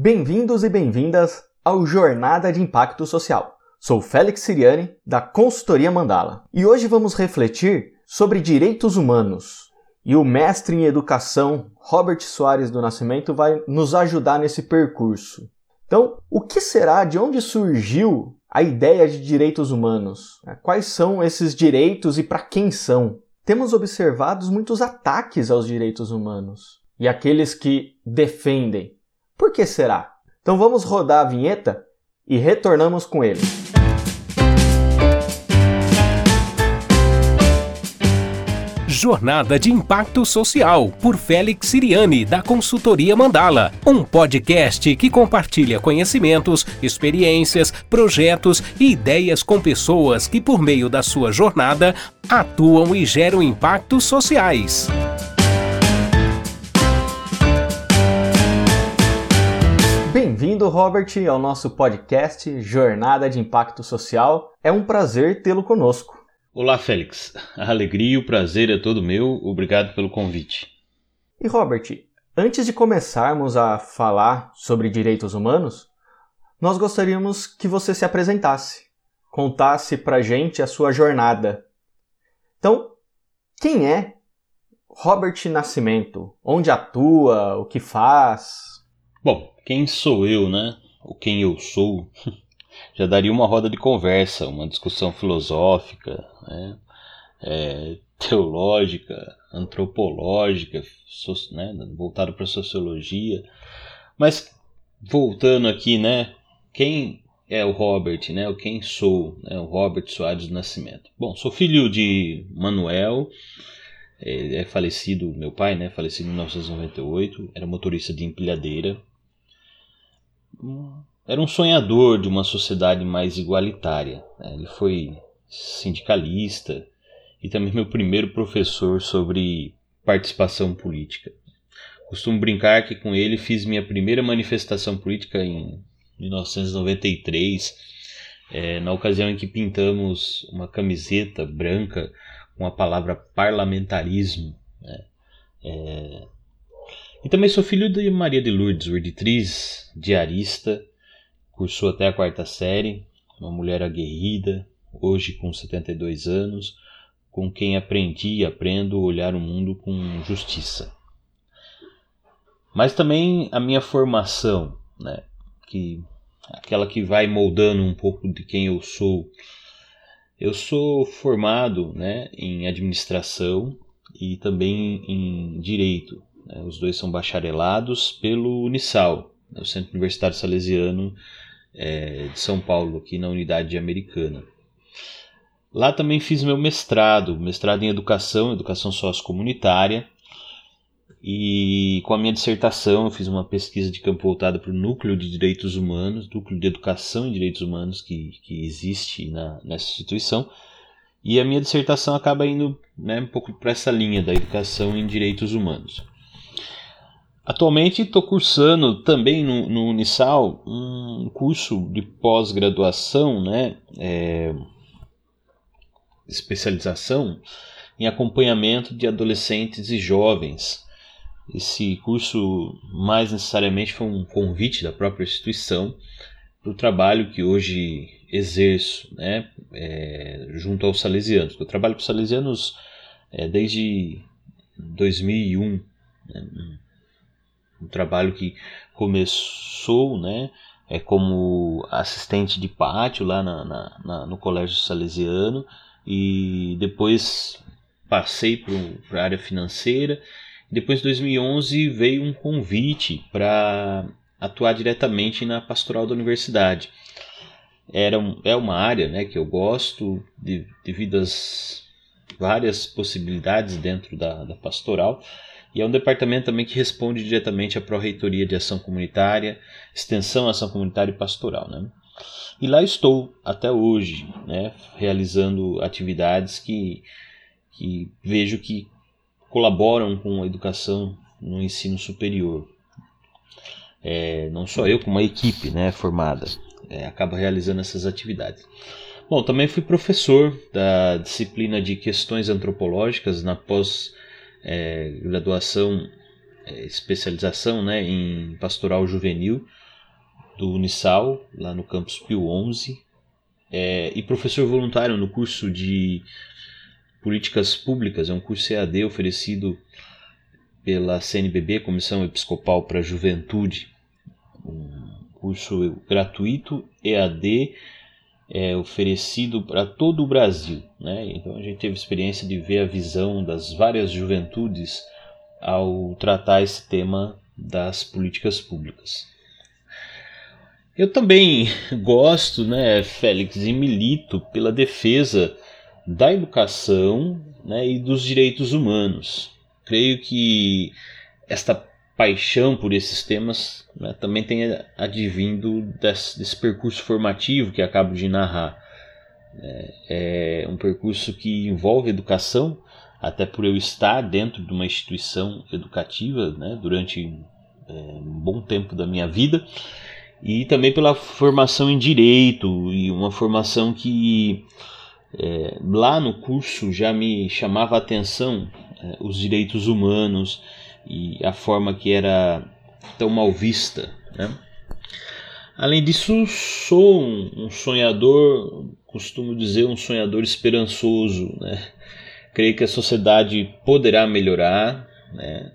Bem-vindos e bem-vindas ao Jornada de Impacto Social. Sou Félix Siriani, da Consultoria Mandala, e hoje vamos refletir sobre direitos humanos. E o mestre em educação, Robert Soares do Nascimento, vai nos ajudar nesse percurso. Então, o que será, de onde surgiu a ideia de direitos humanos? Quais são esses direitos e para quem são? Temos observado muitos ataques aos direitos humanos e aqueles que defendem. Que será? Então vamos rodar a vinheta e retornamos com ele. Jornada de Impacto Social, por Félix Siriani, da Consultoria Mandala. Um podcast que compartilha conhecimentos, experiências, projetos e ideias com pessoas que, por meio da sua jornada, atuam e geram impactos sociais. Bem-vindo, Robert, ao nosso podcast Jornada de Impacto Social. É um prazer tê-lo conosco. Olá, Félix. A alegria e o prazer é todo meu. Obrigado pelo convite. E Robert, antes de começarmos a falar sobre direitos humanos, nós gostaríamos que você se apresentasse, contasse pra gente a sua jornada. Então, quem é Robert Nascimento? Onde atua? O que faz? Bom, quem sou eu, né? Ou quem eu sou? já daria uma roda de conversa, uma discussão filosófica, né? é, teológica, antropológica, so, né? voltado para a sociologia. Mas voltando aqui, né? Quem é o Robert, né? O quem sou, né? O Robert Soares do Nascimento. Bom, sou filho de Manuel, é falecido, meu pai, né? Falecido em 1998, era motorista de empilhadeira era um sonhador de uma sociedade mais igualitária. Né? Ele foi sindicalista e também meu primeiro professor sobre participação política. Costumo brincar que com ele fiz minha primeira manifestação política em 1993, é, na ocasião em que pintamos uma camiseta branca com a palavra parlamentarismo. Né? É... E também sou filho de Maria de Lourdes, urditriz, diarista, Cursou até a quarta série, uma mulher aguerrida, hoje com 72 anos, com quem aprendi e aprendo a olhar o mundo com justiça. Mas também a minha formação, né, que aquela que vai moldando um pouco de quem eu sou. Eu sou formado, né, em administração e também em direito. Né, os dois são bacharelados pelo Unisal, né, o Centro Universitário Salesiano é, de São Paulo, aqui na unidade americana. Lá também fiz meu mestrado, mestrado em educação, educação sociocomunitária, e com a minha dissertação eu fiz uma pesquisa de campo voltada para o núcleo de direitos humanos, núcleo de educação e direitos humanos que, que existe na, nessa instituição, e a minha dissertação acaba indo né, um pouco para essa linha da educação em direitos humanos. Atualmente estou cursando também no, no, Unisal um curso de pós-graduação, né, é, especialização em acompanhamento de adolescentes e jovens. Esse curso, mais necessariamente, foi um convite da própria instituição para o trabalho que hoje exerço né, é, junto aos salesianos. Eu trabalho com salesianos é, desde 2001. Né, um trabalho que começou, né, é como assistente de pátio lá na, na, na no Colégio Salesiano e depois passei para a área financeira. Depois, em 2011, veio um convite para atuar diretamente na pastoral da universidade. Era é uma área né, que eu gosto de, devido às várias possibilidades dentro da, da pastoral e é um departamento também que responde diretamente à Pró-Reitoria de Ação Comunitária, Extensão, Ação Comunitária e Pastoral. Né? E lá estou até hoje, né, realizando atividades que, que vejo que colaboram com a educação no ensino superior. É, não só eu, como a equipe né, formada é, acaba realizando essas atividades. Bom, também fui professor da disciplina de questões antropológicas na pós é, é, especialização né, em pastoral juvenil do Unisal, lá no campus Pio 11, é, e professor voluntário no curso de Políticas Públicas, é um curso EAD oferecido pela CNBB, Comissão Episcopal para a Juventude, um curso gratuito EAD é, oferecido para todo o Brasil. Né? Então a gente teve experiência de ver a visão das várias juventudes ao tratar esse tema das políticas públicas. Eu também gosto, né, Félix, e milito pela defesa da educação né, e dos direitos humanos. Creio que esta paixão por esses temas né, também tem advindo desse, desse, percurso formativo que acabo de narrar. É, é um percurso que envolve educação, até por eu estar dentro de uma instituição educativa né, durante é, um bom tempo da minha vida, e também pela formação em direito, e uma formação que é, lá no curso já me chamava a atenção é, os direitos humanos e a forma que era tão mal vista. Né? Além disso, sou um, sonhador, costumo dizer, um sonhador esperançoso. Né? Creio que a sociedade poderá melhorar, né?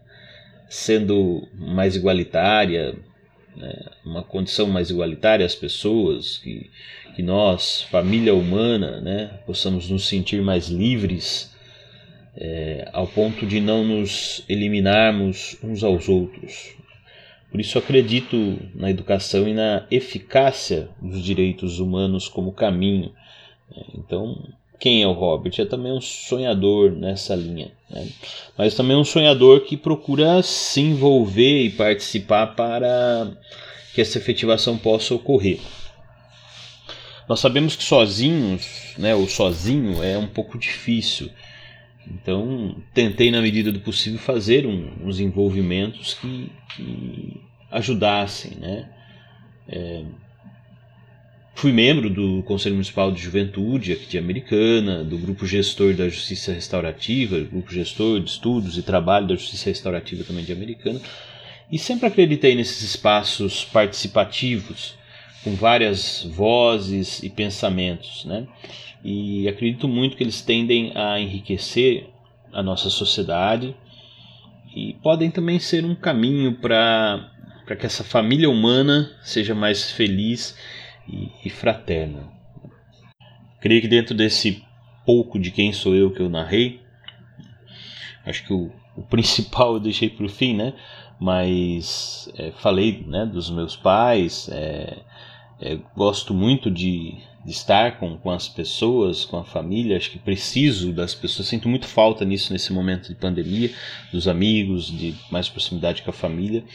sendo mais igualitária, né? uma condição mais igualitária às pessoas, que, que nós, família humana, né? possamos nos sentir mais livres é, ao ponto de não nos eliminarmos uns aos outros. Por isso acredito na educação e na eficácia dos direitos humanos como caminho. Né? Então, quem é o Robert? É também um sonhador nessa linha, né? mas também um sonhador que procura se envolver e participar para que essa efetivação possa ocorrer. Nós sabemos que sozinhos, né, ou sozinho, é um pouco difícil. Então, tentei, na medida do possível, fazer um, uns envolvimentos que, que ajudassem. Né? É, fui membro do Conselho Municipal de Juventude aqui de Americana, do Grupo Gestor da Justiça Restaurativa, Grupo Gestor de Estudos e Trabalho da Justiça Restaurativa também de Americana, e sempre acreditei nesses espaços participativos, com várias vozes e pensamentos. Né? e acredito muito que eles tendem a enriquecer a nossa sociedade e podem também ser um caminho para que essa família humana seja mais feliz e, e fraterna. Creio que dentro desse pouco de quem sou eu que eu narrei, acho que o, o principal eu deixei para o fim, né? Mas é, falei né, dos meus pais, é, é, gosto muito de, de estar com, com as pessoas, com a família. Acho que preciso das pessoas. Sinto muito falta nisso nesse momento de pandemia, dos amigos, de mais proximidade com a família.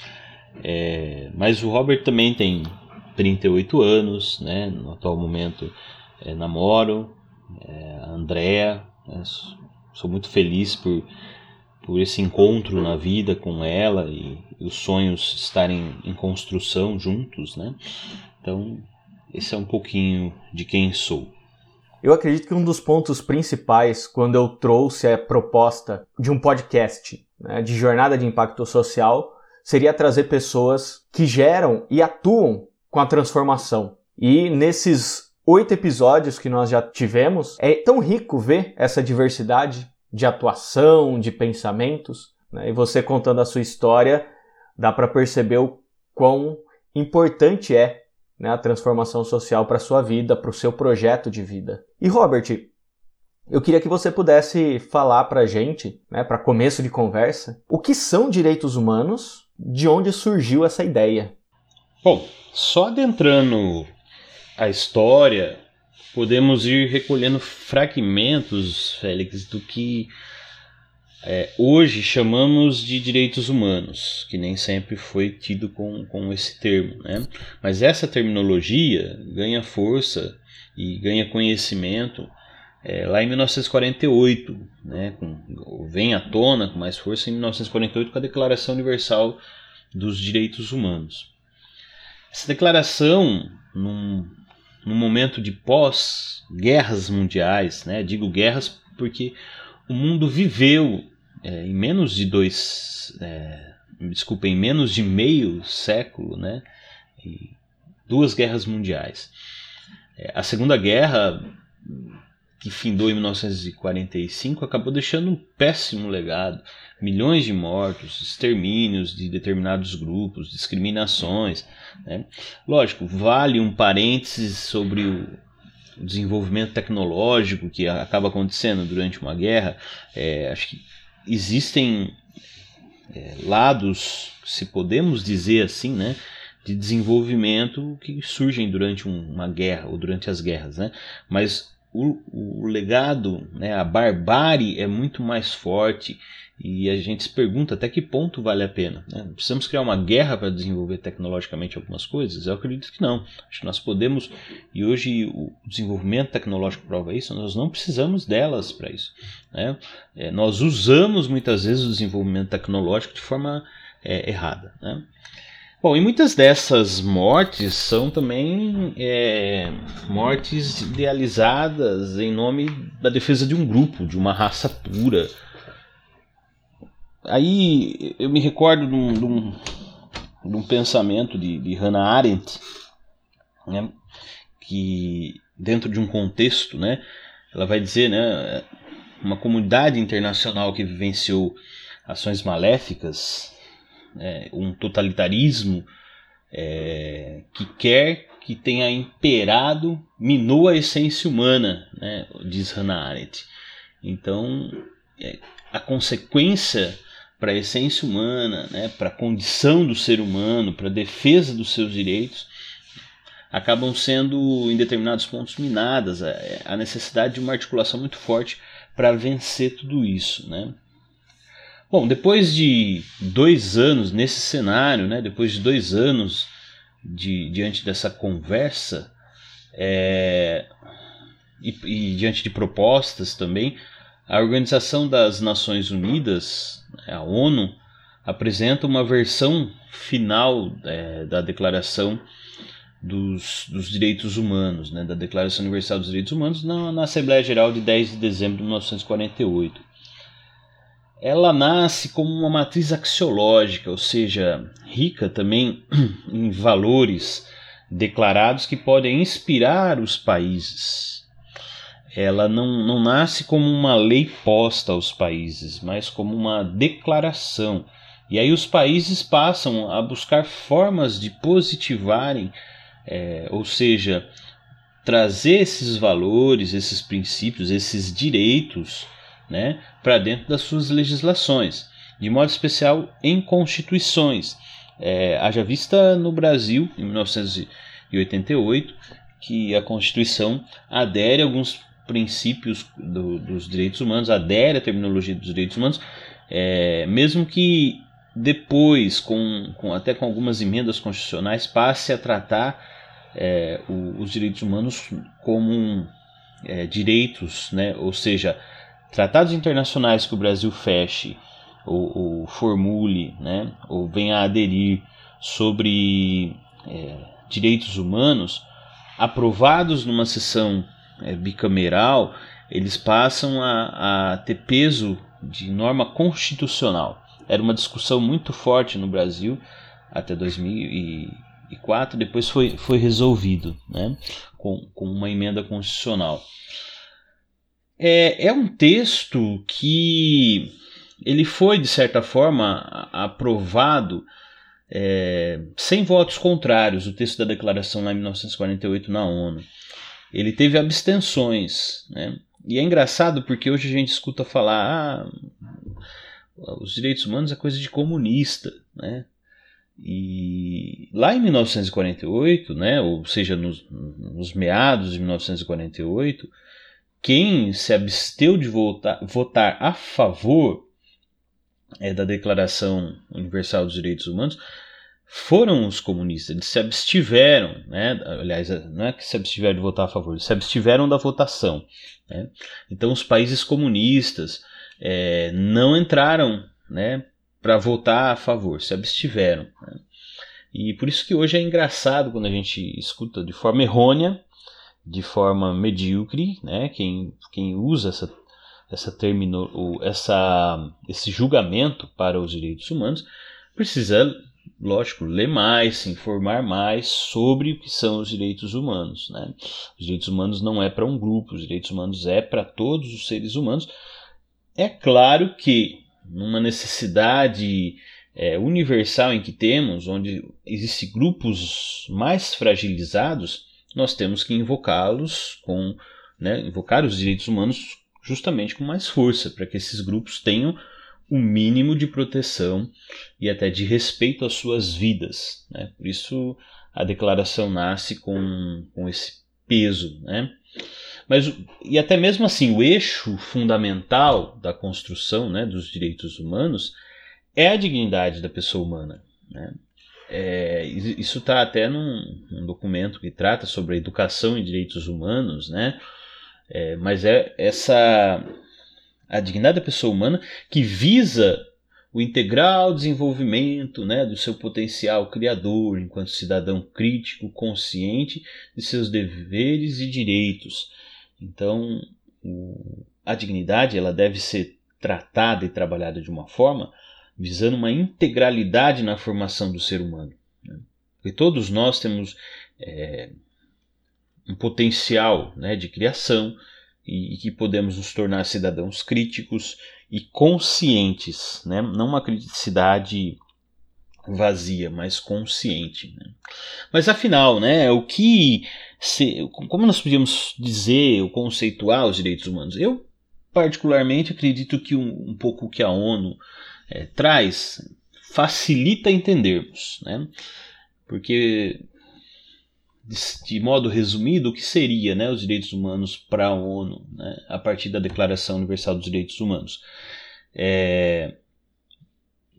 É, mas o Robert também tem 38 anos, né? No atual momento é, namoro, é, a Andrea. Né? Sou muito feliz por, por esse encontro na vida com ela e, e os sonhos estarem em construção juntos, né? Então esse é um pouquinho de quem sou. Eu acredito que um dos pontos principais quando eu trouxe a proposta de um podcast né, de jornada de impacto social seria trazer pessoas que geram e atuam com a transformação. E nesses oito episódios que nós já tivemos, é tão rico ver essa diversidade de atuação, de pensamentos. Né? E você contando a sua história, dá para perceber o quão importante é né, a transformação social para sua vida, para o seu projeto de vida. E Robert, eu queria que você pudesse falar para a gente, né, para começo de conversa, o que são direitos humanos, de onde surgiu essa ideia. Bom, só adentrando a história, podemos ir recolhendo fragmentos, Félix, do que é, hoje chamamos de direitos humanos, que nem sempre foi tido com, com esse termo. Né? Mas essa terminologia ganha força e ganha conhecimento é, lá em 1948, né? com, vem à tona com mais força em 1948 com a Declaração Universal dos Direitos Humanos. Essa declaração, num, num momento de pós-guerras mundiais, né? digo guerras porque o mundo viveu é, em menos de dois, é, desculpa, em menos de meio século, né? Duas guerras mundiais. É, a Segunda Guerra, que findou em 1945, acabou deixando um péssimo legado. Milhões de mortos, extermínios de determinados grupos, discriminações. Né? Lógico, vale um parênteses sobre o desenvolvimento tecnológico que acaba acontecendo durante uma guerra. É, acho que existem é, lados, se podemos dizer assim, né, de desenvolvimento que surgem durante um, uma guerra ou durante as guerras, né? Mas o, o legado, né, a barbárie é muito mais forte e a gente se pergunta até que ponto vale a pena. Né? Precisamos criar uma guerra para desenvolver tecnologicamente algumas coisas? Eu acredito que não. Acho que nós podemos, e hoje o desenvolvimento tecnológico prova isso, nós não precisamos delas para isso. Né? É, nós usamos muitas vezes o desenvolvimento tecnológico de forma é, errada. Né? Bom, e muitas dessas mortes são também é, mortes idealizadas em nome da defesa de um grupo, de uma raça pura. Aí eu me recordo de um, de um, de um pensamento de, de Hannah Arendt, né, que dentro de um contexto, né, ela vai dizer, né, uma comunidade internacional que vivenciou ações maléficas é, um totalitarismo é, que quer que tenha imperado, minou a essência humana, né, diz Hannah Arendt. Então, é, a consequência para a essência humana, né, para a condição do ser humano, para a defesa dos seus direitos, acabam sendo, em determinados pontos, minadas. A necessidade de uma articulação muito forte para vencer tudo isso. Né? Bom, depois de dois anos nesse cenário, né, depois de dois anos de, diante dessa conversa é, e, e, diante de propostas também, a Organização das Nações Unidas, né, a ONU, apresenta uma versão final é, da Declaração dos, dos Direitos Humanos, né, da Declaração Universal dos Direitos Humanos, na, na Assembleia Geral de 10 de dezembro de 1948 ela nasce como uma matriz axiológica, ou seja, rica também em valores declarados que podem inspirar os países. Ela não, não nasce como uma lei posta aos países, mas como uma declaração. E aí os países passam a buscar formas de positivarem, é, ou seja, trazer esses valores, esses princípios, esses direitos né, para dentro das suas legislações, de modo especial em constituições. É, haja vista no Brasil, em 1988, que a Constituição adere a alguns princípios do, dos direitos humanos, adere à terminologia dos direitos humanos, é, mesmo que depois, com, com, até com algumas emendas constitucionais, passe a tratar é, o, os direitos humanos como um, é, direitos, né, ou seja, tratados internacionais que o Brasil feche ou, ou formule, né, ou venha a aderir sobre é, direitos humanos, aprovados numa sessão é, bicameral, eles passam a, a ter peso de norma constitucional. Era uma discussão muito forte no Brasil até 2004, depois foi, foi resolvido né, com, com uma emenda constitucional. É, é um texto que ele foi, de certa forma, aprovado é, sem votos contrários, o texto da declaração lá em 1948 na ONU. Ele teve abstenções. Né? E é engraçado porque hoje a gente escuta falar ah, os direitos humanos é coisa de comunista. Né? E lá em 1948, né, ou seja, nos, nos meados de 1948, quem se absteu de votar, votar a favor é, da Declaração Universal dos Direitos Humanos foram os comunistas, eles se abstiveram, né? aliás, não é que se abstiveram de votar a favor, eles se abstiveram da votação. Né? Então, os países comunistas é, não entraram né, para votar a favor, se abstiveram. Né? E por isso que hoje é engraçado quando a gente escuta de forma errônea de forma medíocre, né? Quem, quem usa essa essa termino, essa esse julgamento para os direitos humanos precisa lógico, ler mais, se informar mais sobre o que são os direitos humanos. Né? Os direitos humanos não é para um grupo, os direitos humanos é para todos os seres humanos. É claro que numa necessidade é, universal em que temos, onde existem grupos mais fragilizados, nós temos que invocá-los com, né, invocar os direitos humanos justamente com mais força, para que esses grupos tenham o mínimo de proteção e até de respeito às suas vidas. Né? Por isso a declaração nasce com, com esse peso. Né? Mas, e até mesmo assim, o eixo fundamental da construção né, dos direitos humanos é a dignidade da pessoa humana. Né? É, isso está até num, num, documento que trata sobre educação e direitos humanos, né? É, mas é essa a dignidade da pessoa humana que visa o integral desenvolvimento né, do seu potencial criador enquanto cidadão crítico, consciente de seus deveres e direitos. Então, o, a dignidade ela deve ser tratada e trabalhada de uma forma visando uma integralidade na formação do ser humano. Né? Porque todos nós temos é, um potencial né, de criação e, e, que podemos nos tornar cidadãos críticos e conscientes, né? não uma criticidade vazia, mas consciente. Né? Mas afinal, né, o que se, como nós podíamos dizer ou conceituar os direitos humanos? Eu particularmente acredito que um, um pouco que a ONU é, traz facilita entendermos, né? Porque de, modo resumido, o que seria né, os direitos humanos para a ONU né, a partir da Declaração Universal dos Direitos Humanos? É,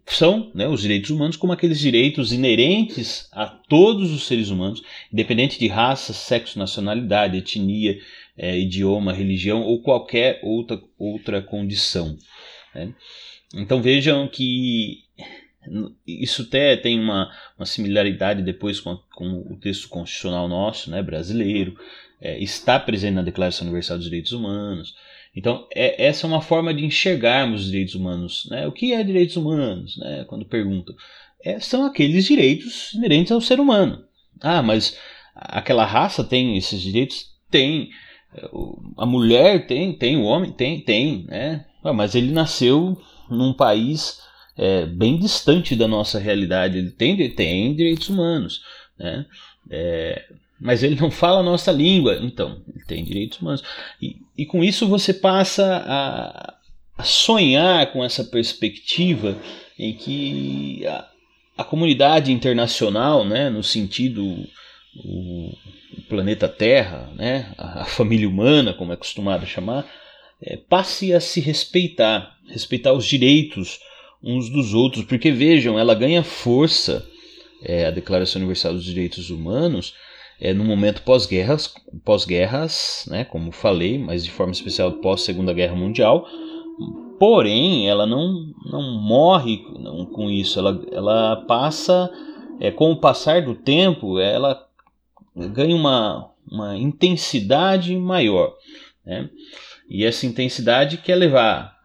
são né, os direitos humanos como aqueles direitos inerentes a todos os seres humanos, independente de raça, sexo, nacionalidade, etnia, é, idioma, religião ou qualquer outra, outra condição. Né? Então vejam que isso até tem uma, uma similaridade depois com, com, o texto constitucional nosso, né, brasileiro, é, está presente na Declaração Universal dos Direitos Humanos. Então, é, essa é uma forma de enxergarmos os direitos humanos. Né? O que é direitos humanos? Né? Quando perguntam. É, são aqueles direitos inerentes ao ser humano. Ah, mas aquela raça tem esses direitos? Tem. A mulher tem, tem, o homem tem, tem. Né? Ah, mas ele nasceu num país é, bem distante da nossa realidade. Ele tem, tem direitos humanos, né? É, mas ele não fala a nossa língua, então ele tem direitos humanos. E, e com isso você passa a, a, sonhar com essa perspectiva em que a, a comunidade internacional, né, no sentido o, o planeta Terra, né, a, a família humana, como é acostumado a chamar, é, passe a se respeitar, respeitar os direitos uns dos outros, porque vejam, ela ganha força, é, a Declaração Universal dos Direitos Humanos, é, no momento pós-guerras, pós-guerras, né, como falei, mas de forma especial pós Segunda Guerra Mundial. Porém, ela não, não morre não, com isso, ela, ela passa, é, com o passar do tempo, ela ganha uma, uma intensidade maior. Né? E essa intensidade quer levar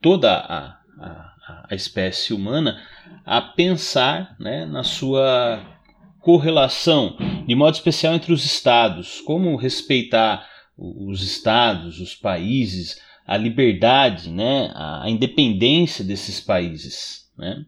toda a, a, a espécie humana a pensar né, na sua correlação, de modo especial entre os estados, como respeitar os estados, os países, a liberdade, né, a independência desses países. Né?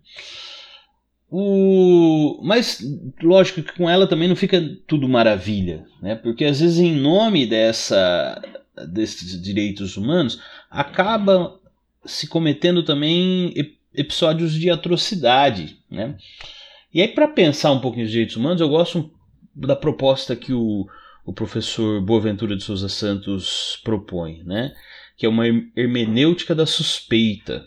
O... Mas lógico que com ela também não fica tudo maravilha, né? porque às vezes em nome dessa desses direitos humanos, acaba se cometendo também episódios de atrocidade. Né? E aí, para pensar um pouquinho os direitos humanos, eu gosto da proposta que o, o professor Boaventura de Souza Santos propõe, né? que é uma hermenêutica da suspeita,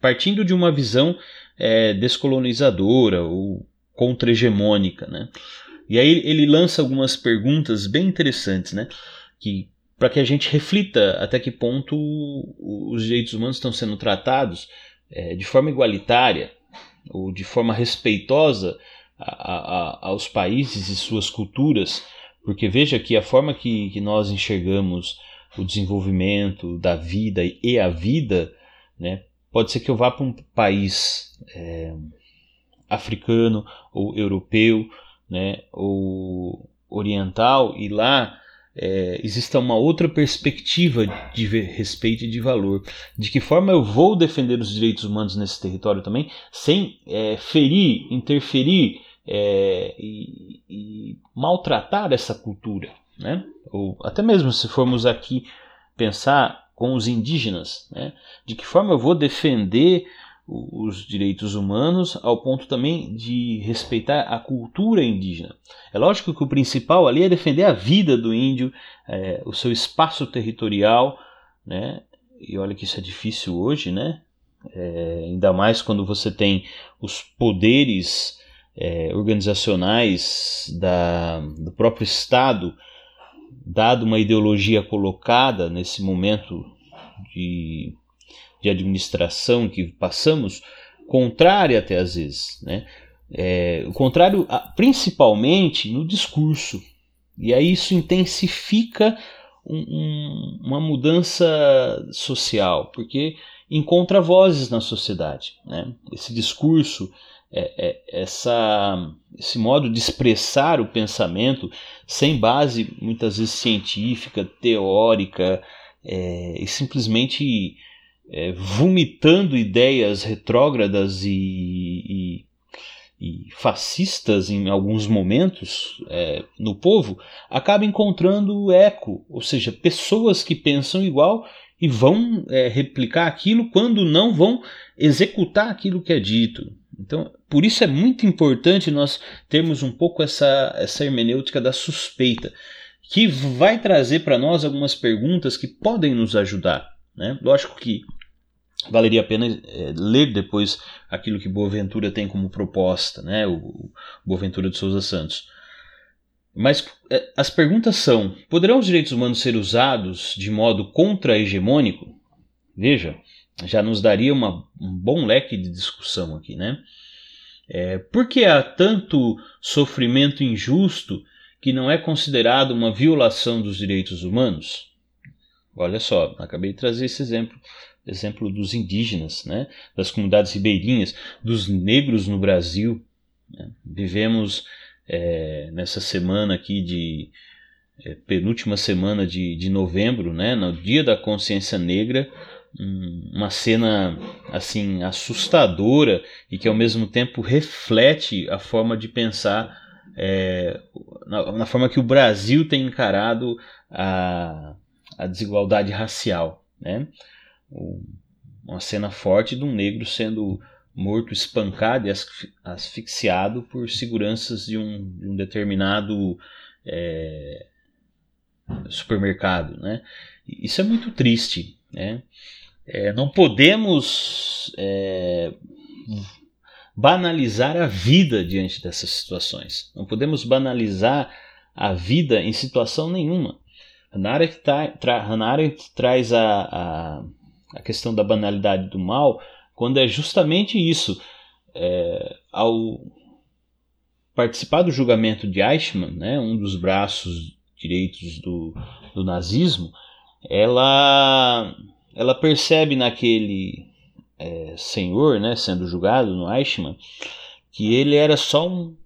partindo de uma visão é, descolonizadora ou contra-hegemônica. Né? E aí ele lança algumas perguntas bem interessantes, né? que para que a gente reflita até que ponto os direitos humanos estão sendo tratados é, de forma igualitária ou de forma respeitosa a, a, aos países e suas culturas, porque veja que a forma que, que nós enxergamos o desenvolvimento da vida e a vida, né, pode ser que eu vá para um país é, africano ou europeu, né, ou oriental, e lá é, exista uma outra perspectiva de respeito e de valor. De que forma eu vou defender os direitos humanos nesse território também, sem é, ferir, interferir é, e, e, maltratar essa cultura. Né? Ou até mesmo se formos aqui pensar com os indígenas, né? de que forma eu vou defender os direitos humanos ao ponto também de respeitar a cultura indígena. É lógico que o principal ali é defender a vida do índio, é, o seu espaço territorial, né? E olha que isso é difícil hoje, né? É, ainda mais quando você tem os poderes é, organizacionais da, do próprio Estado, dado uma ideologia colocada nesse momento de de administração que passamos, contrária até às vezes. Né? É, o contrário, principalmente no discurso. E aí isso intensifica um, um, uma mudança social, porque encontra vozes na sociedade. Né? Esse discurso, é, é, essa, esse modo de expressar o pensamento sem base muitas vezes científica, teórica, é, e simplesmente é, vomitando ideias retrógradas e, e, e, fascistas em alguns momentos é, no povo, acaba encontrando eco, ou seja, pessoas que pensam igual e vão é, replicar aquilo quando não vão executar aquilo que é dito. Então, por isso é muito importante nós termos um pouco essa, essa hermenêutica da suspeita, que vai trazer para nós algumas perguntas que podem nos ajudar. Né? Lógico que valeria a pena é, ler depois aquilo que Boaventura tem como proposta, né? o, Boaventura de Souza Santos. Mas é, as perguntas são: poderão os direitos humanos ser usados de modo contra-hegemônico? Veja, já nos daria uma, um bom leque de discussão aqui, né? É, por que há tanto sofrimento injusto que não é considerado uma violação dos direitos humanos? Olha só, acabei de trazer esse exemplo exemplo dos indígenas, né, das comunidades ribeirinhas, dos negros no Brasil. Né? Vivemos é, nessa semana aqui de é, penúltima semana de, de novembro, né, no Dia da Consciência Negra, um, uma cena assim assustadora e que ao mesmo tempo reflete a forma de pensar é, na, na, forma que o Brasil tem encarado a, a desigualdade racial, né? uma cena forte de um negro sendo morto, espancado e asfixiado por seguranças de um, de um determinado é, supermercado. Né? Isso é muito triste. Né? É, não podemos é, banalizar a vida diante dessas situações. Não podemos banalizar a vida em situação nenhuma. Hannah Arendt, tra, Arendt traz a, a a questão da banalidade do mal, quando é justamente isso. É, ao participar do julgamento de Eichmann, né, um dos braços direitos do, do nazismo, ela, ela percebe naquele é, senhor, né, sendo julgado no Eichmann, que ele era só um,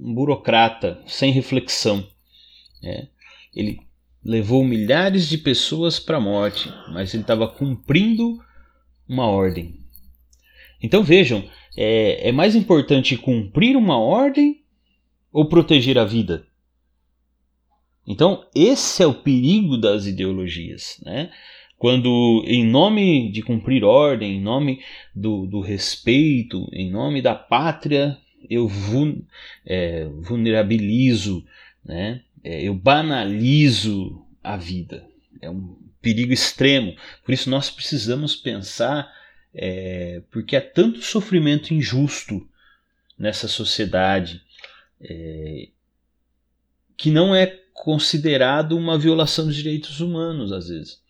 um burocrata sem reflexão. Né? Ele levou milhares de pessoas para a morte, mas ele estava cumprindo uma ordem. Então vejam, é, é, mais importante cumprir uma ordem ou proteger a vida? Então esse é o perigo das ideologias, né? Quando, em nome de cumprir ordem, em nome do, do respeito, em nome da pátria, eu é, vulnerabilizo, né? É, eu banalizo a vida. É um perigo extremo. Por isso nós precisamos pensar, é, porque há tanto sofrimento injusto nessa sociedade é, que não é considerado uma violação dos direitos humanos às vezes.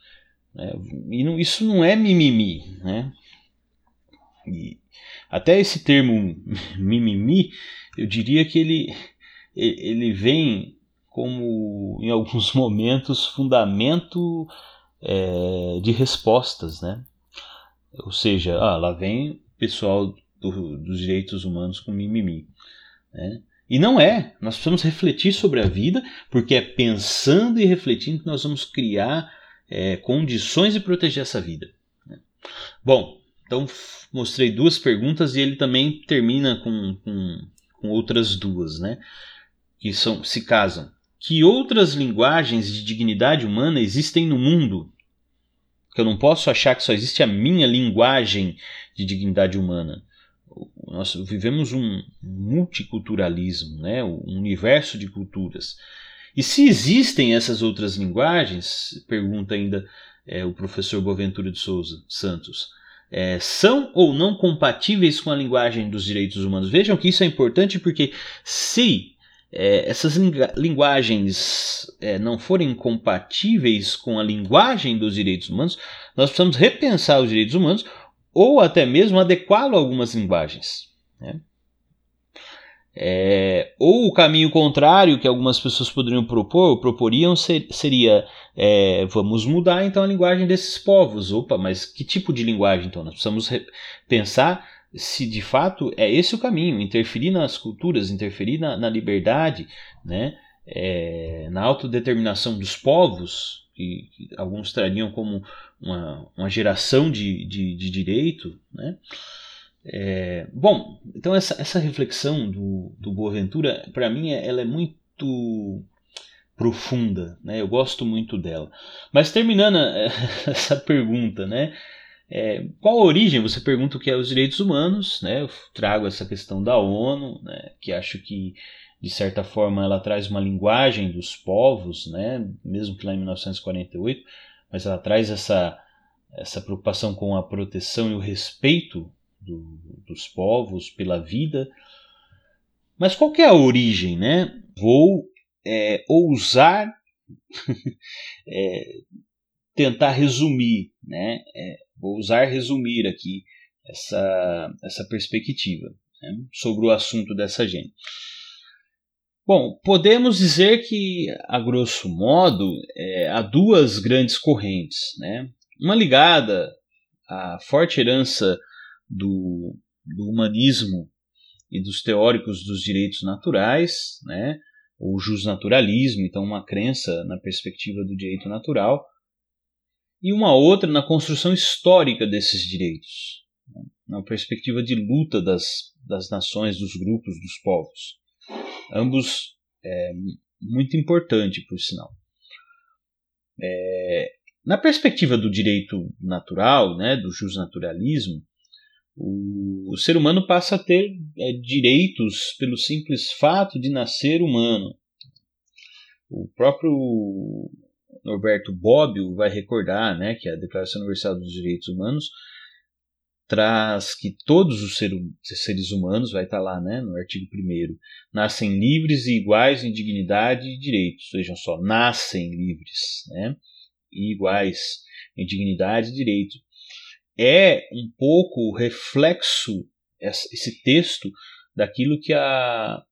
Né? E não, isso não é mimimi. Né? E até esse termo mimimi, eu diria que ele, ele vem como, em alguns momentos, fundamento é, de respostas, né? Ou seja, ah, lá vem o pessoal do, dos direitos humanos com mimimi. Né? E não é. Nós precisamos refletir sobre a vida, porque é pensando e refletindo que nós vamos criar é, condições de proteger essa vida. Né? Bom, então mostrei duas perguntas e ele também termina com, com, com outras duas, né? Que são, se casam. Que outras linguagens de dignidade humana existem no mundo? Que eu não posso achar que só existe a minha linguagem de dignidade humana nós vivemos um multiculturalismo, né? um universo de culturas. E se existem essas outras linguagens, pergunta ainda é, o professor Boaventura de Souza Santos, é, são ou não compatíveis com a linguagem dos direitos humanos? Vejam que isso é importante porque se é, essas linguagens é, não forem compatíveis com a linguagem dos direitos humanos, nós precisamos repensar os direitos humanos ou até mesmo adequá-lo a algumas linguagens. Né? É, ou o caminho contrário que algumas pessoas poderiam propor, proporiam ser, seria é, vamos mudar então a linguagem desses povos. Opa, mas que tipo de linguagem então? Nós precisamos pensar se de fato é esse o caminho, interferir nas culturas, interferir na, na liberdade, né? É, na autodeterminação dos povos, que, que alguns trariam como uma, uma geração de, de, de direito. Né? É, bom, então essa, essa reflexão do, do Boaventura, para mim, é, ela é muito profunda, né? eu gosto muito dela. Mas terminando essa pergunta, né? É, qual a origem? Você pergunta o que é os direitos humanos, né? Eu trago essa questão da ONU, né? que acho que de certa forma ela traz uma linguagem dos povos, né? Mesmo que lá em 1948 mas ela traz essa, essa preocupação com a proteção e o respeito do, dos povos pela vida. Mas qual que é a origem, né? Vou é, ousar é, tentar resumir, né? É, vou usar resumir aqui essa, essa perspectiva né? sobre o assunto dessa gente. Bom, podemos dizer que, a grosso modo, é, há duas grandes correntes. Né? Uma ligada à forte herança do, do humanismo e dos teóricos dos direitos naturais, né? o justnaturalismo, então uma crença na perspectiva do direito natural, e uma outra na construção histórica desses direitos, né? na perspectiva de luta das, das nações, dos grupos, dos povos ambos é, muito importante, por sinal. É, na perspectiva do direito natural, né, do justnaturalismo, o, o ser humano passa a ter é, direitos pelo simples fato de nascer humano. O próprio Norberto Bobbio vai recordar né, que a Declaração Universal dos Direitos Humanos traz que todos os seres humanos, vai estar lá né, no artigo 1, nascem livres e iguais em dignidade e direitos. Vejam só, nascem livres né, e iguais em dignidade e direito. É um pouco reflexo esse texto daquilo que a,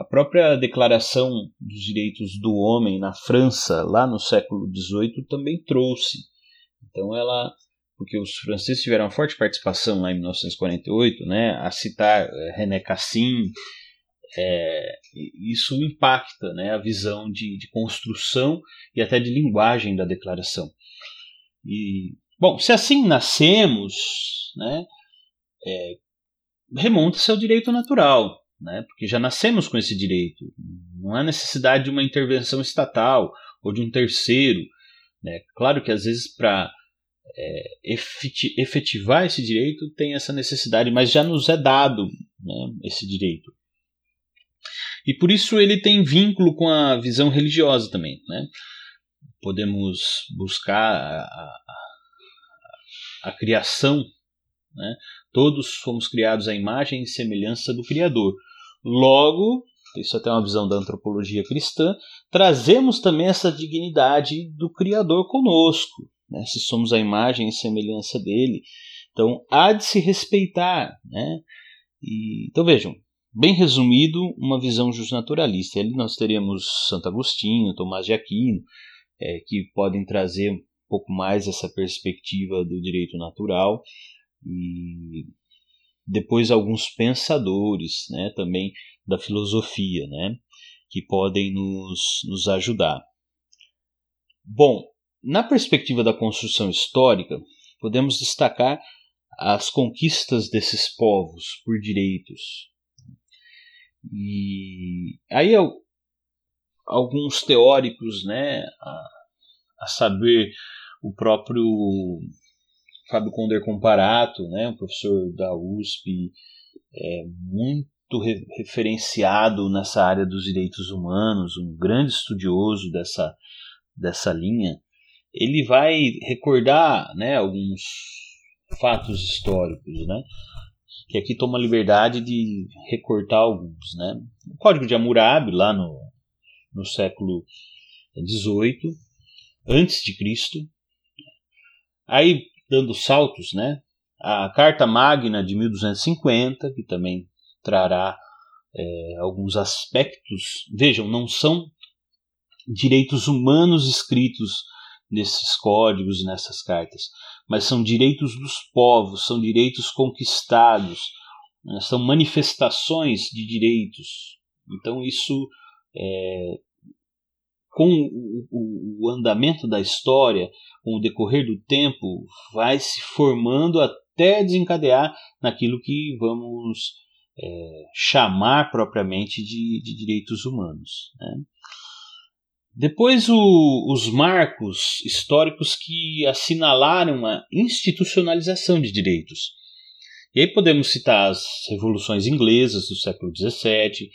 a própria Declaração dos Direitos do Homem na França, lá no século XVIII, também trouxe. Então ela porque os franceses tiveram uma forte participação lá em 1948, né, a citar é, René Cassin, é, isso impacta né, a visão de, de, construção e até de linguagem da declaração. E, bom, se assim nascemos, né, é, remonta-se ao direito natural, né, porque já nascemos com esse direito. Não há necessidade de uma intervenção estatal ou de um terceiro. Né. Claro que às vezes para é, efetivar esse direito tem essa necessidade, mas já nos é dado né, esse direito. E por isso ele tem vínculo com a visão religiosa também. Né? Podemos buscar a, a, a criação. Né? Todos fomos criados à imagem e semelhança do Criador. Logo, isso até é uma visão da antropologia cristã, trazemos também essa dignidade do Criador conosco né? se somos a imagem e semelhança dele. Então, há de se respeitar. Né? E, então, vejam, bem resumido, uma visão justnaturalista. Ali nós teríamos Santo Agostinho, Tomás de Aquino, é, que podem trazer um pouco mais essa perspectiva do direito natural. E, depois alguns pensadores, né, também da filosofia, né, que podem nos, nos ajudar. Bom, na perspectiva da construção histórica, podemos destacar as conquistas desses povos por direitos. E aí alguns teóricos, né, a, a saber o próprio Fábio Conder Comparato, né, um professor da USP, é muito re referenciado nessa área dos direitos humanos, um grande estudioso dessa, dessa linha, ele vai recordar né, alguns fatos históricos, né, que aqui toma a liberdade de recortar alguns. Né. O Código de Hammurabi, lá no, no século XVIII, antes de Cristo, aí dando saltos, né, a Carta Magna de 1250, que também trará é, alguns aspectos, vejam, não são direitos humanos escritos nesses códigos, nessas cartas, mas são direitos dos povos, são direitos conquistados, né, são manifestações de direitos. Então, isso, é, com o, o, o andamento da história, com o decorrer do tempo, vai se formando até desencadear naquilo que vamos é, chamar propriamente de, de direitos humanos. Né? Depois, o, os marcos históricos que assinalaram a institucionalização de direitos. E aí podemos citar as revoluções inglesas do século XVII,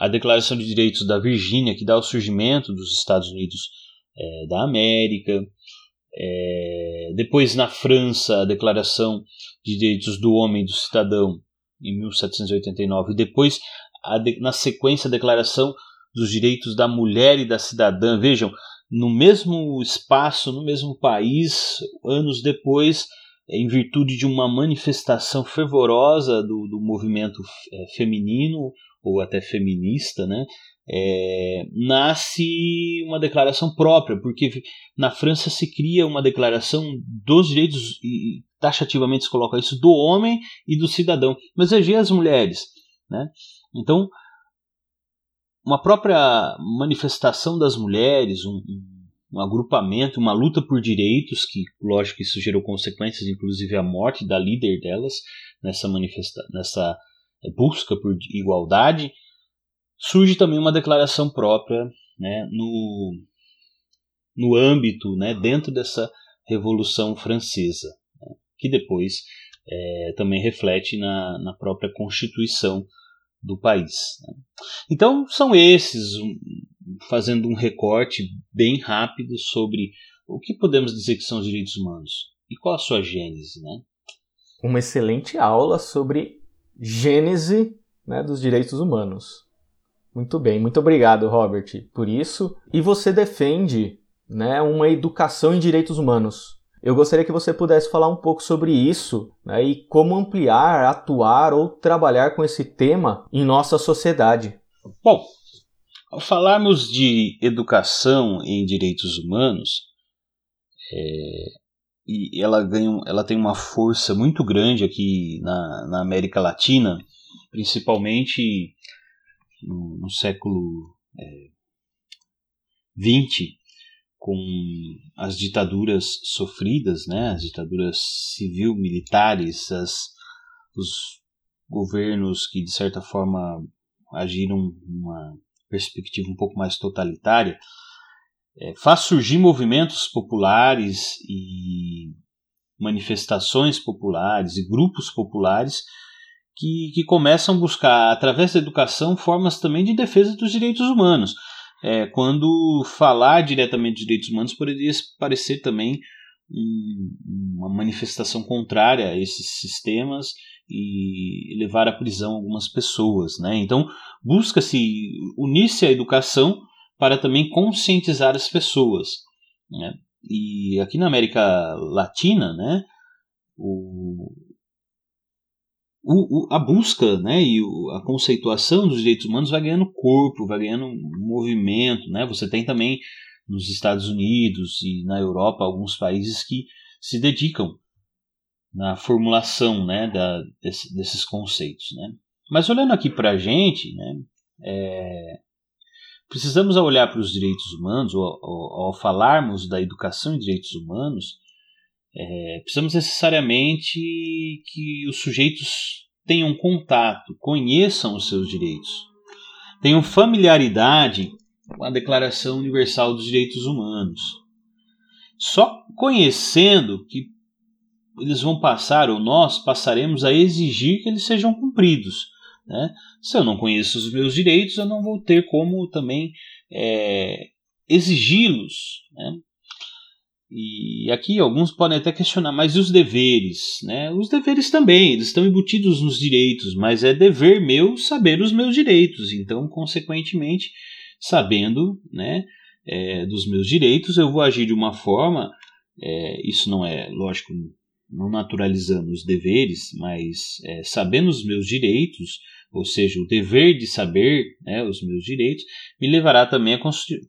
a Declaração de Direitos da Virgínia, que dá o surgimento dos Estados Unidos é, da América. É, depois, na França, a Declaração de Direitos do Homem e do Cidadão, em 1789. E depois, de, na sequência, a Declaração dos direitos da mulher e da cidadã. Vejam, no mesmo espaço, no mesmo país, anos depois, em virtude de uma manifestação fervorosa do, do movimento é, feminino ou até feminista, né, é, nasce uma declaração própria, porque na França se cria uma declaração dos direitos, e taxativamente se coloca isso, do homem e do cidadão, mas veja as mulheres. Né? Então, uma própria manifestação das mulheres, um, um, agrupamento, uma luta por direitos, que lógico isso gerou consequências, inclusive a morte da líder delas nessa, manifesta nessa é, busca por igualdade, surge também uma declaração própria né, no, no âmbito, né, dentro dessa Revolução Francesa, né, que depois é, também reflete na, na própria Constituição do país. Né? Então, são esses, um, fazendo um recorte bem rápido sobre o que podemos dizer que são os direitos humanos e qual a sua gênese. Né? Uma excelente aula sobre gênese né, dos direitos humanos. Muito bem, muito obrigado, Robert, por isso. E você defende né, uma educação em direitos humanos. Eu gostaria que você pudesse falar um pouco sobre isso né, e como ampliar, atuar ou trabalhar com esse tema em nossa sociedade. Bom, ao falarmos de educação em direitos humanos, é, e ela, ganha, ela tem uma força muito grande aqui na, na América Latina, principalmente no, no século é, 20, com as ditaduras sofridas, né, as ditaduras civil-militares, os governos que de certa forma agiram numa perspectiva um pouco mais totalitária, é, faz surgir movimentos populares e manifestações populares e grupos populares que, que começam a buscar, através da educação, formas também de defesa dos direitos humanos é, quando falar diretamente de direitos humanos poderia parecer também um, uma manifestação contrária a esses sistemas e levar à prisão algumas pessoas. Né? Então, busca-se unir-se à educação para também conscientizar as pessoas. Né? E aqui na América Latina, né, o, o, a busca né, e a conceituação dos direitos humanos vai ganhando corpo, vai ganhando movimento. Né? Você tem também nos Estados Unidos e na Europa alguns países que se dedicam na formulação né, da, desse, desses conceitos. Né? Mas olhando aqui para a gente, né, é, precisamos olhar para os direitos humanos, ou, ou, ao falarmos da educação e direitos humanos, é, precisamos necessariamente que os sujeitos tenham contato, conheçam os seus direitos, tenham familiaridade com a Declaração Universal dos Direitos Humanos. Só conhecendo que eles vão passar, ou nós passaremos a exigir que eles sejam cumpridos. Né? Se eu não conheço os meus direitos, eu não vou ter como também é, exigi-los. Né? E aqui alguns podem até questionar, mas e os deveres? Né? Os deveres também, eles estão embutidos nos direitos, mas é dever meu saber os meus direitos. Então, consequentemente, sabendo né, é, dos meus direitos, eu vou agir de uma forma. É, isso não é, lógico, não naturalizando os deveres, mas é, sabendo os meus direitos, ou seja, o dever de saber né, os meus direitos, me levará também a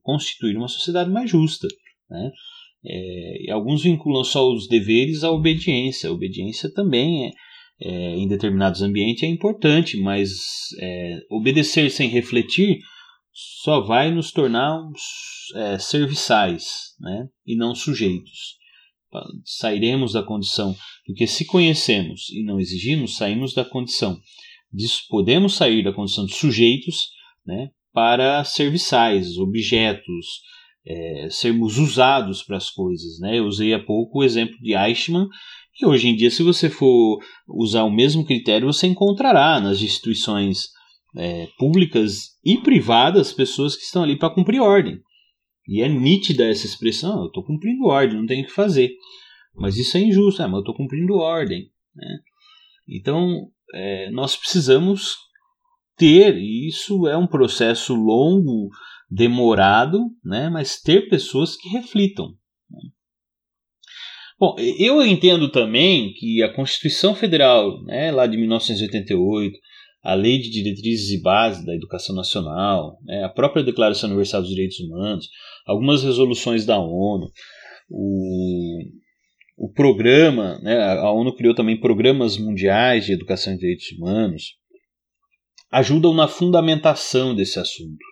constituir uma sociedade mais justa. Né? É, alguns vinculam só os deveres à obediência. A obediência também é, é em determinados ambientes é importante, mas é, obedecer sem refletir só vai nos tornar é, serviçais né, e não sujeitos sairemos da condição, porque se conhecemos e não exigimos, saímos da condição podemos sair da condição de sujeitos né, para serviçais, objetos, é, sermos usados para as coisas. Né? Eu usei há pouco o exemplo de Eichmann, que hoje em dia, se você for usar o mesmo critério, você encontrará nas instituições é, públicas e privadas pessoas que estão ali para cumprir ordem. E é nítida essa expressão, eu estou cumprindo ordem, não tenho o que fazer. Mas isso é injusto, ah, mas eu estou cumprindo ordem. Né? Então, é, nós precisamos ter, e isso é um processo longo, demorado, né? mas ter pessoas que reflitam. Né? Bom, eu entendo também que a Constituição Federal, né, lá de 1988, a Lei de Diretrizes e Bases da Educação Nacional, né, a própria Declaração Universal dos Direitos Humanos, algumas resoluções da ONU, o, o programa, né, a ONU criou também programas mundiais de educação e direitos humanos, ajudam na fundamentação desse assunto,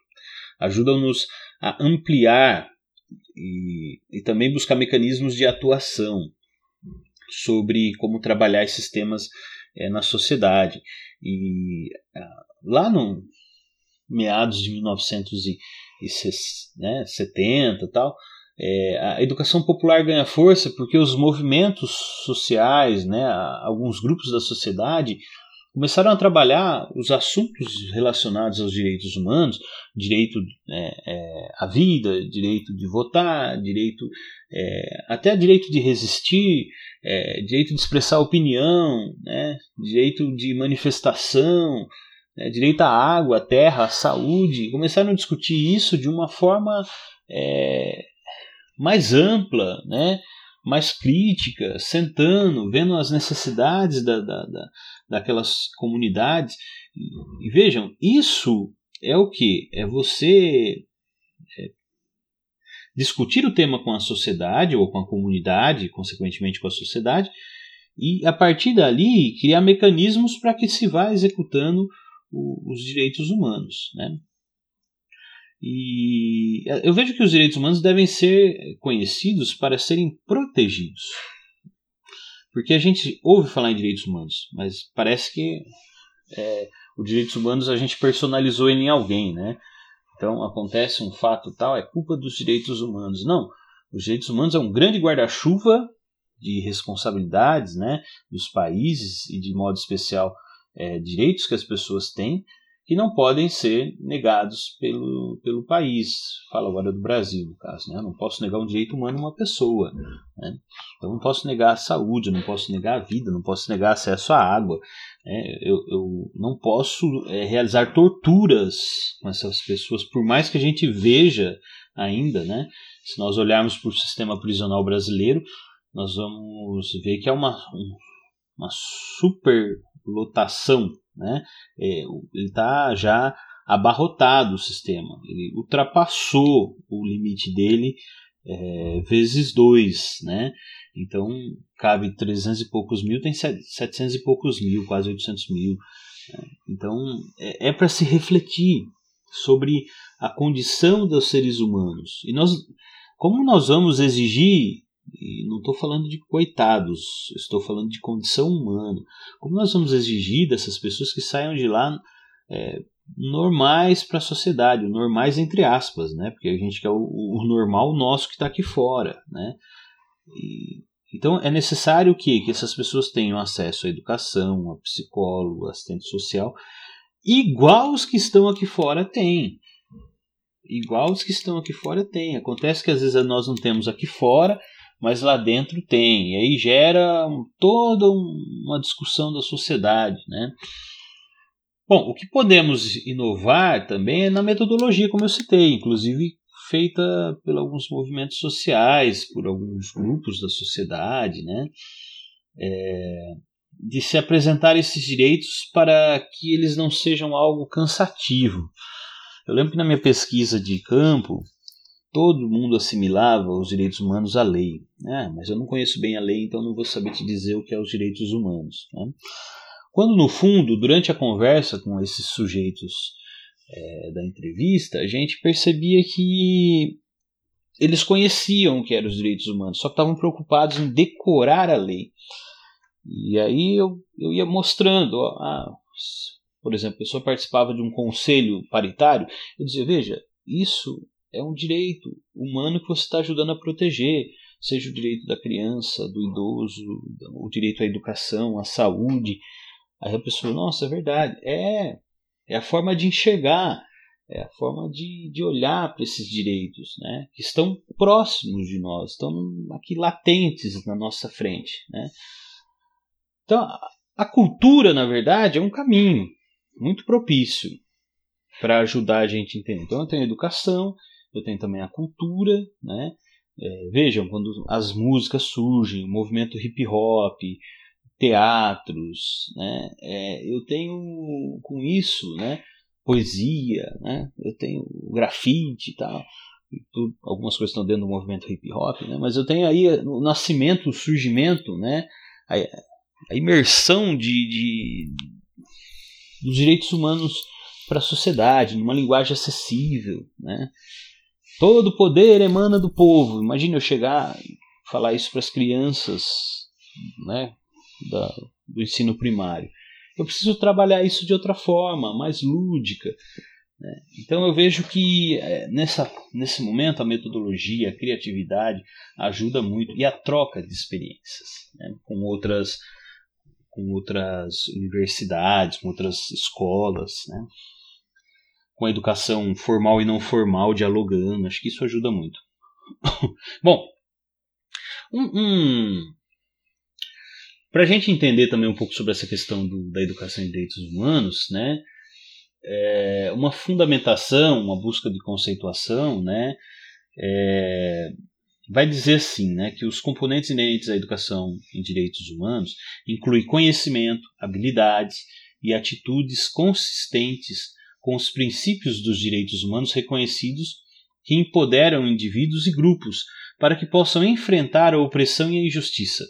ajudam-nos a ampliar e, e também buscar mecanismos de atuação sobre como trabalhar esses temas é, na sociedade. E ah, lá no meados de 1970 né, tal, é, a educação popular ganha força porque os movimentos sociais, né, alguns grupos da sociedade começaram a trabalhar os assuntos relacionados aos direitos humanos, direito é, é, à vida, direito de votar, direito é, até direito de resistir, é, direito de expressar opinião, né, direito de manifestação, né, direito à água, à terra, à saúde. Começaram a discutir isso de uma forma é, mais ampla, né, mais crítica, sentando, vendo as necessidades da, da, da daquelas comunidades. E, vejam, isso é o que? É você discutir o tema com a sociedade ou com a comunidade, consequentemente com a sociedade, e a partir dali criar mecanismos para que se vá executando o, os direitos humanos. Né? E eu vejo que os direitos humanos devem ser conhecidos para serem protegidos. Porque a gente ouve falar em direitos humanos, mas parece que é, os direitos humanos a gente personalizou ele em alguém, né? Então acontece um fato tal, é culpa dos direitos humanos. Não, os direitos humanos é um grande guarda-chuva de responsabilidades né, dos países e, de modo especial, é, direitos que as pessoas têm que não podem ser negados pelo, pelo país. Falo agora do Brasil, no caso. Né? Eu não posso negar um direito humano a uma pessoa. Né? Eu não posso negar a saúde, eu não posso negar a vida, não posso negar acesso à água, é, eu, eu, não posso é, realizar torturas com essas pessoas, por mais que a gente veja ainda, né? Se nós olharmos para o sistema prisional brasileiro, nós vamos ver que é uma, uma superlotação, né? É, ele está já abarrotado o sistema, ele ultrapassou o limite dele é, vezes dois, né? Então, cabe 300 e poucos mil, tem 700 e poucos mil, quase 800 mil. Né? Então, é, é para se refletir sobre a condição dos seres humanos. E nós, como nós vamos exigir, e não estou falando de coitados, estou falando de condição humana, como nós vamos exigir dessas pessoas que saiam de lá é, normais para a sociedade, normais entre aspas, né? Porque a gente quer o, o normal nosso que está aqui fora, né? E, então é necessário que, que essas pessoas tenham acesso à educação, a psicólogo, assistente social, igual os que estão aqui fora têm. Igual os que estão aqui fora têm. Acontece que às vezes nós não temos aqui fora, mas lá dentro tem. E aí gera toda uma discussão da sociedade, né? Bom, o que podemos inovar também é na metodologia, como eu citei, inclusive feita por alguns movimentos sociais, por alguns grupos da sociedade, né? É, de se apresentar esses direitos para que eles não sejam algo cansativo. Eu lembro que na minha pesquisa de campo, todo mundo assimilava os direitos humanos à lei. Né? Mas eu não conheço bem a lei, então não vou saber te dizer o que é os direitos humanos. Né? Quando, no fundo, durante a conversa com esses sujeitos é, da entrevista, a gente percebia que eles conheciam o que eram os direitos humanos, só que estavam preocupados em decorar a lei. E aí eu, eu ia mostrando, ó, ah, por exemplo, a pessoa participava de um conselho paritário, eu dizia, veja, isso é um direito humano que você está ajudando a proteger, seja o direito da criança, do idoso, o direito à educação, à saúde, Aí a pessoa, nossa, é verdade. É, é a forma de enxergar, é a forma de, de olhar para esses direitos, né? Que estão próximos de nós, estão aqui latentes na nossa frente, né? Então, a cultura, na verdade, é um caminho muito propício para ajudar a gente a entender. Então, eu tenho educação, eu tenho também a cultura, né? É, vejam, quando as músicas surgem, o movimento hip hop, teatros, né? É, eu tenho com isso, né? Poesia, né? Eu tenho grafite e tal. algumas coisas estão dentro do movimento hip hop, né? Mas eu tenho aí o nascimento, o surgimento, né? A, a imersão de, de dos direitos humanos para a sociedade, numa linguagem acessível, né? Todo poder emana do povo. Imagina eu chegar e falar isso para as crianças, né? da, do ensino primário. Eu preciso trabalhar isso de outra forma, mais lúdica. Né? Então eu vejo que é, nessa, nesse momento a metodologia, a criatividade ajuda muito e a troca de experiências né? com outras com outras universidades, com outras escolas, né? Com a educação formal e não formal dialogando. Acho que isso ajuda muito. Bom, um, um, para a gente entender também um pouco sobre essa questão do, da educação em direitos humanos, né, é uma fundamentação, uma busca de conceituação, né, é, vai dizer assim, né, que os componentes inerentes à educação em direitos humanos incluem conhecimento, habilidades e atitudes consistentes com os princípios dos direitos humanos reconhecidos que empoderam indivíduos e grupos para que possam enfrentar a opressão e a injustiça,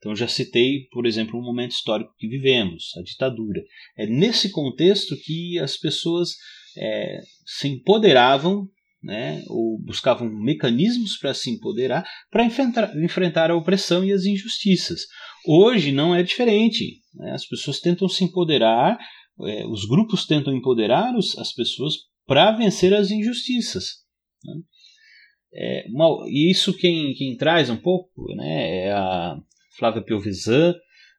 então, já citei, por exemplo, um momento histórico que vivemos, a ditadura. É nesse contexto que as pessoas é, se empoderavam, né, ou buscavam mecanismos para se empoderar, para enfrentar, enfrentar a opressão e as injustiças. Hoje não é diferente. Né? As pessoas tentam se empoderar, é, os grupos tentam empoderar os, as pessoas para vencer as injustiças. Né? É, uma, e isso quem, quem traz um pouco né, é a Flávia Piovesan,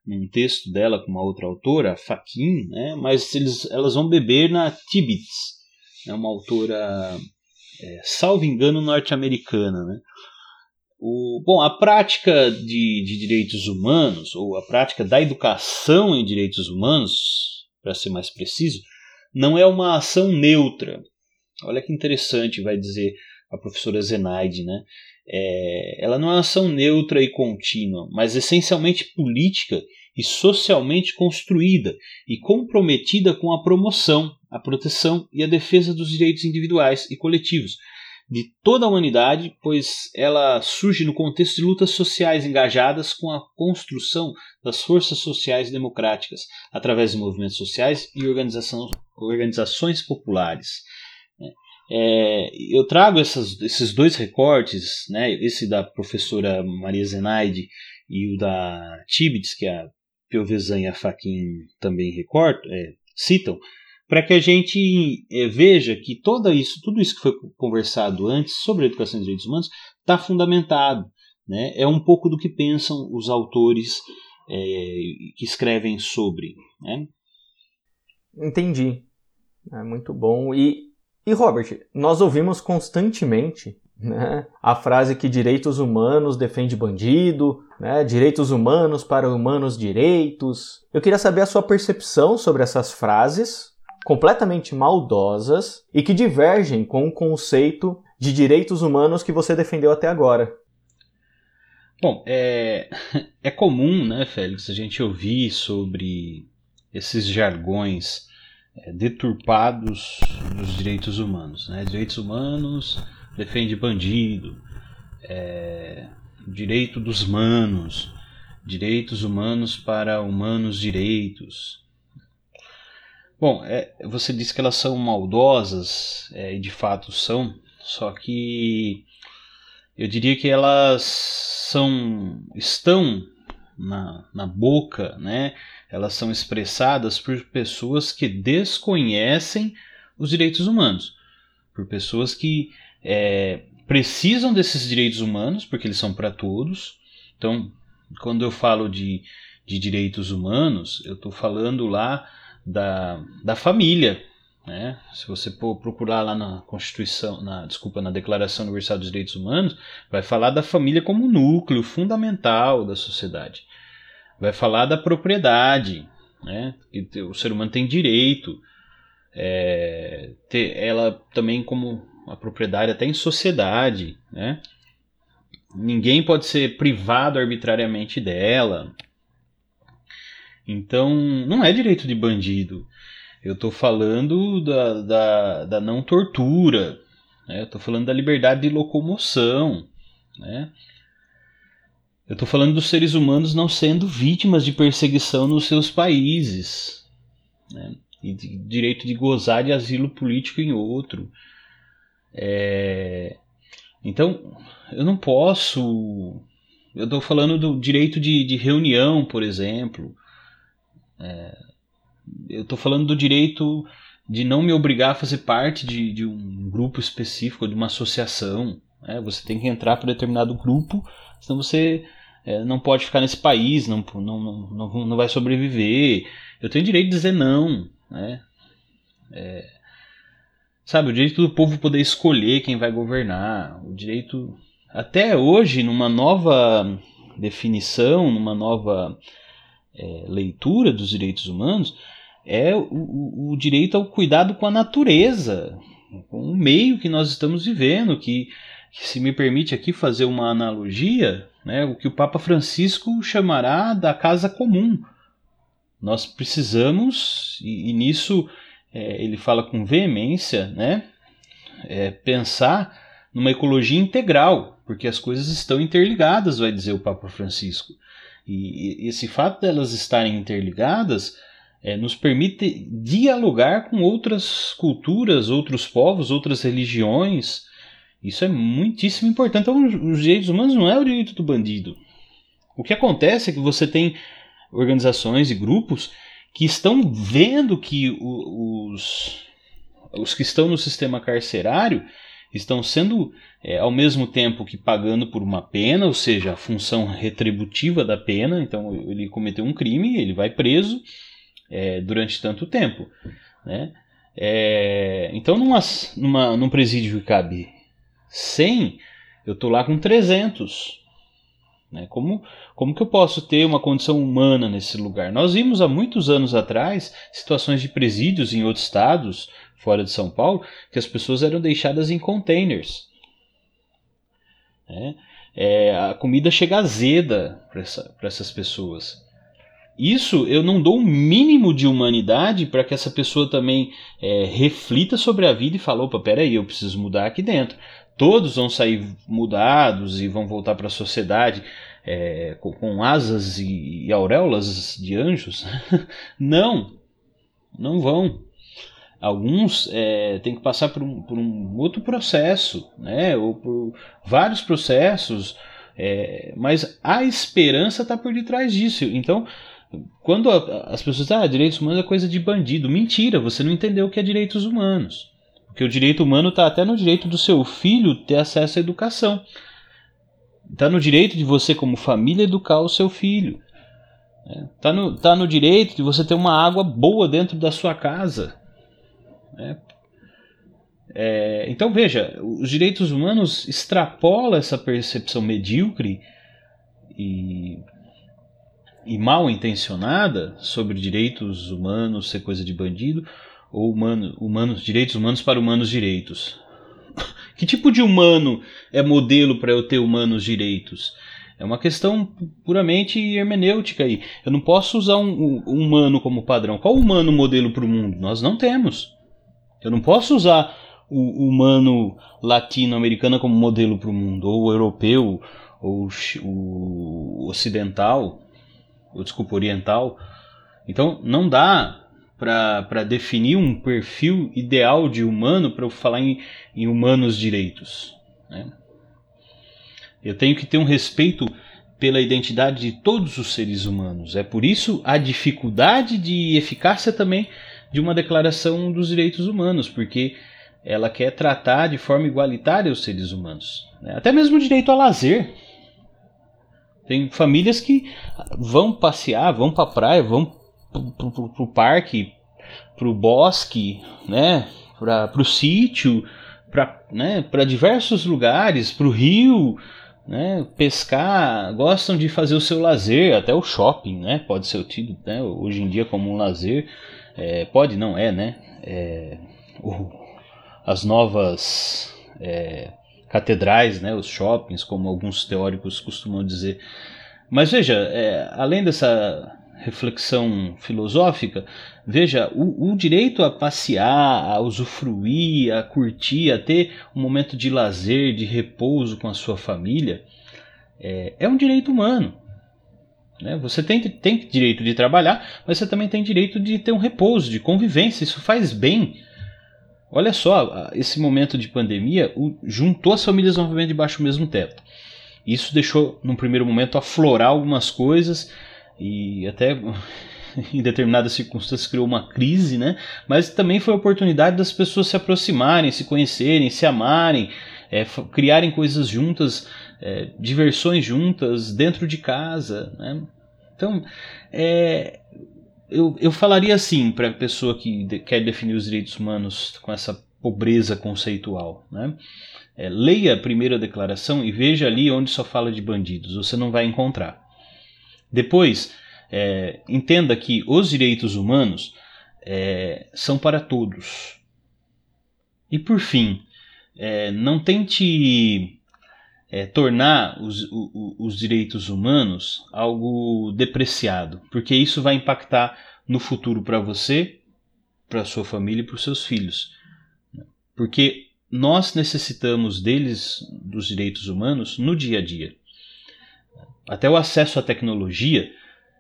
num texto dela com uma outra autora, Faquin, né? mas eles, elas vão beber na Tibbets, né? uma autora, é, salvo engano, norte-americana. Né? O, bom, a prática de, de direitos humanos, ou a prática da educação em direitos humanos, para ser mais preciso, não é uma ação neutra. Olha que interessante, vai dizer a professora Zenaide, né? É, ela não é uma ação neutra e contínua, mas essencialmente política e socialmente construída e comprometida com a promoção, a proteção e a defesa dos direitos individuais e coletivos, de toda a humanidade, pois ela surge no contexto de lutas sociais engajadas com a construção das forças sociais democráticas, através de movimentos sociais e organizações populares. É, eu trago essas, esses dois recortes, né, esse da professora Maria Zenaide e o da Tibits, que a Piovesan e a Faquin também recortam, é, citam, para que a gente é, veja que toda isso, tudo isso que foi conversado antes sobre a educação e direitos humanos está fundamentado. Né? É um pouco do que pensam os autores é, que escrevem sobre. Né? Entendi. É muito bom. E e Robert, nós ouvimos constantemente né, a frase que direitos humanos defende bandido, né, direitos humanos para humanos direitos. Eu queria saber a sua percepção sobre essas frases completamente maldosas e que divergem com o conceito de direitos humanos que você defendeu até agora. Bom, é, é comum, né, Félix, a gente ouvir sobre esses jargões é, deturpados dos direitos humanos. Né? Direitos humanos defende bandido, é, direito dos manos, direitos humanos para humanos direitos. Bom, é, você disse que elas são maldosas, é, e de fato são, só que eu diria que elas são estão na, na boca, né, elas são expressadas por pessoas que desconhecem os direitos humanos, por pessoas que é, precisam desses direitos humanos, porque eles são para todos. Então, quando eu falo de, de direitos humanos, eu estou falando lá da, da família. Né? Se você procurar lá na Constituição, na, desculpa, na Declaração Universal dos Direitos Humanos, vai falar da família como núcleo fundamental da sociedade vai falar da propriedade, né? Que o ser humano tem direito, é, ter ela também como a propriedade até em sociedade, né? Ninguém pode ser privado arbitrariamente dela. Então, não é direito de bandido. Eu estou falando da, da, da, não tortura. Né? Eu estou falando da liberdade de locomoção. Né? Eu estou falando dos seres humanos não sendo vítimas de perseguição nos seus países. Né? E de direito de gozar de asilo político em outro. É... Então, eu não posso. Eu estou falando do direito de, de reunião, por exemplo. É... Eu estou falando do direito de não me obrigar a fazer parte de, de um grupo específico, de uma associação. Né? Você tem que entrar para determinado grupo, senão você é, não pode ficar nesse país, não, não, não, não vai sobreviver. Eu tenho direito de dizer não, né? É, sabe, o direito do povo poder escolher quem vai governar, o direito até hoje numa nova definição, numa nova é, leitura dos direitos humanos, é o, o, direito ao cuidado com a natureza, com o meio que nós estamos vivendo, que, que se me permite aqui fazer uma analogia, né, o que o Papa Francisco chamará da casa comum. Nós precisamos, e, e nisso é, ele fala com veemência, né, é, pensar numa ecologia integral, porque as coisas estão interligadas, vai dizer o Papa Francisco. E, e esse fato delas estarem interligadas é, nos permite dialogar com outras culturas, outros povos, outras religiões, isso é muitíssimo importante. Então, os direitos humanos não é o direito do bandido. O que acontece é que você tem organizações e grupos que estão vendo que os, os que estão no sistema carcerário estão sendo, é, ao mesmo tempo que pagando por uma pena, ou seja, a função retributiva da pena, então ele cometeu um crime, ele vai preso é, durante tanto tempo. Né? É, então, numa, numa, num presídio que cabe 100, eu estou lá com 300. Né? Como, como que eu posso ter uma condição humana nesse lugar? Nós vimos há muitos anos atrás situações de presídios em outros estados, fora de São Paulo, que as pessoas eram deixadas em containers. Né? É, a comida chega azeda para essa, essas pessoas. Isso eu não dou um mínimo de humanidade para que essa pessoa também é, reflita sobre a vida e fale: opa, peraí, eu preciso mudar aqui dentro. todos vão sair mudados e vão voltar para a sociedade é, com, com, asas e, e auréolas de anjos. não, não vão. Alguns é, têm que passar por um, por um, outro processo, né? ou por vários processos, é, mas a esperança está por detrás disso. Então, quando as pessoas dizem, ah, direitos humanos é coisa de bandido, mentira, você não entendeu o que é direitos humanos. Porque o direito humano está até no direito do seu filho ter acesso à educação. Está no direito de você, como família, educar o seu filho. Está é, no, tá no direito de você ter uma água boa dentro da sua casa. É, é, então veja, os direitos humanos extrapolam essa percepção medíocre e, e mal intencionada sobre direitos humanos ser coisa de bandido ou humano, humanos, direitos humanos para humanos direitos. que tipo de humano é modelo para eu ter humanos direitos? É uma questão puramente hermenêutica aí. Eu não posso usar um, um humano como padrão. Qual humano modelo para o mundo? Nós não temos. Eu não posso usar o humano latino-americano como modelo para o mundo, ou o europeu, ou o ocidental, ou desculpa, oriental. Então não dá para definir um perfil ideal de humano para eu falar em, em humanos direitos. Né? Eu tenho que ter um respeito pela identidade de todos os seres humanos. É por isso a dificuldade de eficácia também de uma declaração dos direitos humanos, porque ela quer tratar de forma igualitária os seres humanos. Né? Até mesmo o direito ao lazer. Tem famílias que vão passear, vão para a praia, vão para o parque, para o bosque, né, para o sítio, para né, diversos lugares, para o rio, né, pescar, gostam de fazer o seu lazer, até o shopping, né, pode ser tido né, hoje em dia como um lazer, é, pode, não é, né, é, o, as novas é, catedrais, né, os shoppings, como alguns teóricos costumam dizer. Mas veja, é, além dessa reflexão filosófica, veja, o, o, direito a passear, a usufruir, a curtir, a ter um momento de lazer, de repouso com a sua família, é, é um direito humano. Né? Você tem, tem direito de trabalhar, mas você também tem direito de ter um repouso, de convivência. Isso faz bem. Olha só, esse momento de pandemia juntou as famílias novamente debaixo do mesmo teto. Isso deixou, num primeiro momento, aflorar algumas coisas e até em determinadas circunstâncias criou uma crise, né? Mas também foi a oportunidade das pessoas se aproximarem, se conhecerem, se amarem, é, criarem coisas juntas, é, diversões juntas dentro de casa, né? Então, é, eu, eu falaria assim para a pessoa que de, quer definir os direitos humanos com essa pobreza conceitual, né? É, leia a primeira declaração e veja ali onde só fala de bandidos. Você não vai encontrar. Depois, é, entenda que os direitos humanos é, são para todos. E por fim, é, não tente é, tornar os, os, os, direitos humanos algo depreciado, porque isso vai impactar no futuro para você, para sua família e para os seus filhos. Porque nós necessitamos deles, dos direitos humanos, no dia a dia. Até o acesso à tecnologia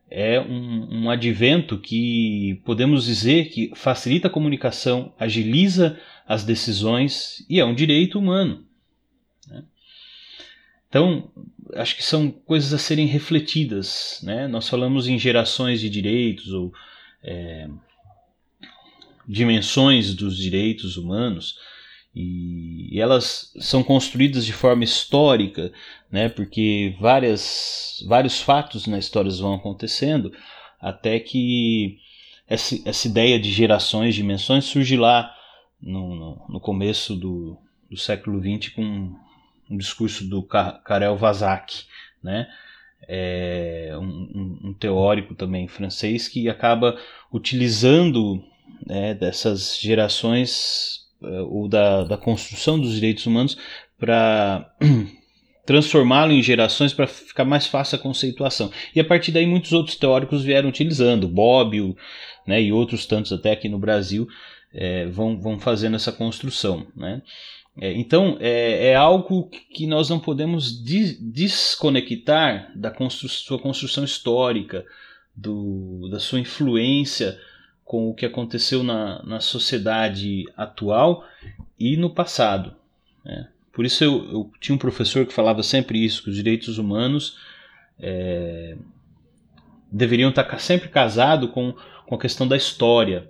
é um, um advento que podemos dizer que facilita a comunicação, agiliza as decisões e é um direito humano. Então, acho que são coisas a serem refletidas. Né? Nós falamos em gerações de direitos ou é, dimensões dos direitos humanos e, e elas são construídas de forma histórica, né, porque várias, vários fatos na história vão acontecendo até que essa, essa ideia de gerações, dimensões surge lá no, no, no começo do, do século XX com um discurso do Karel Vazak, né? É um, um, teórico também francês que acaba utilizando né, dessas gerações eh, ou da, da construção dos direitos humanos para transformá-lo em gerações para ficar mais fácil a conceituação. E a partir daí muitos outros teóricos vieram utilizando, Bobbio né, e outros tantos até aqui no Brasil, é, vão, vão fazendo essa construção. Né? É, então, é, é, algo que nós não podemos desconectar da constru sua construção histórica, do, da sua influência com o que aconteceu na, na sociedade atual e no passado. Né? Por isso eu, eu, tinha um professor que falava sempre isso, que os direitos humanos é, deveriam estar sempre casados com, com a questão da história.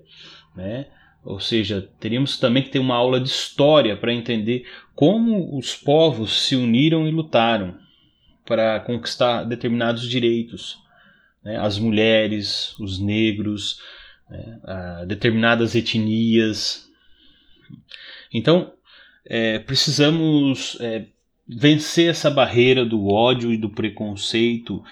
Né? Ou seja, teríamos também que ter uma aula de história para entender como os povos se uniram e lutaram para conquistar determinados direitos. Né? As mulheres, os negros, né? determinadas etnias. Então, é, precisamos é, vencer essa barreira do ódio e do preconceito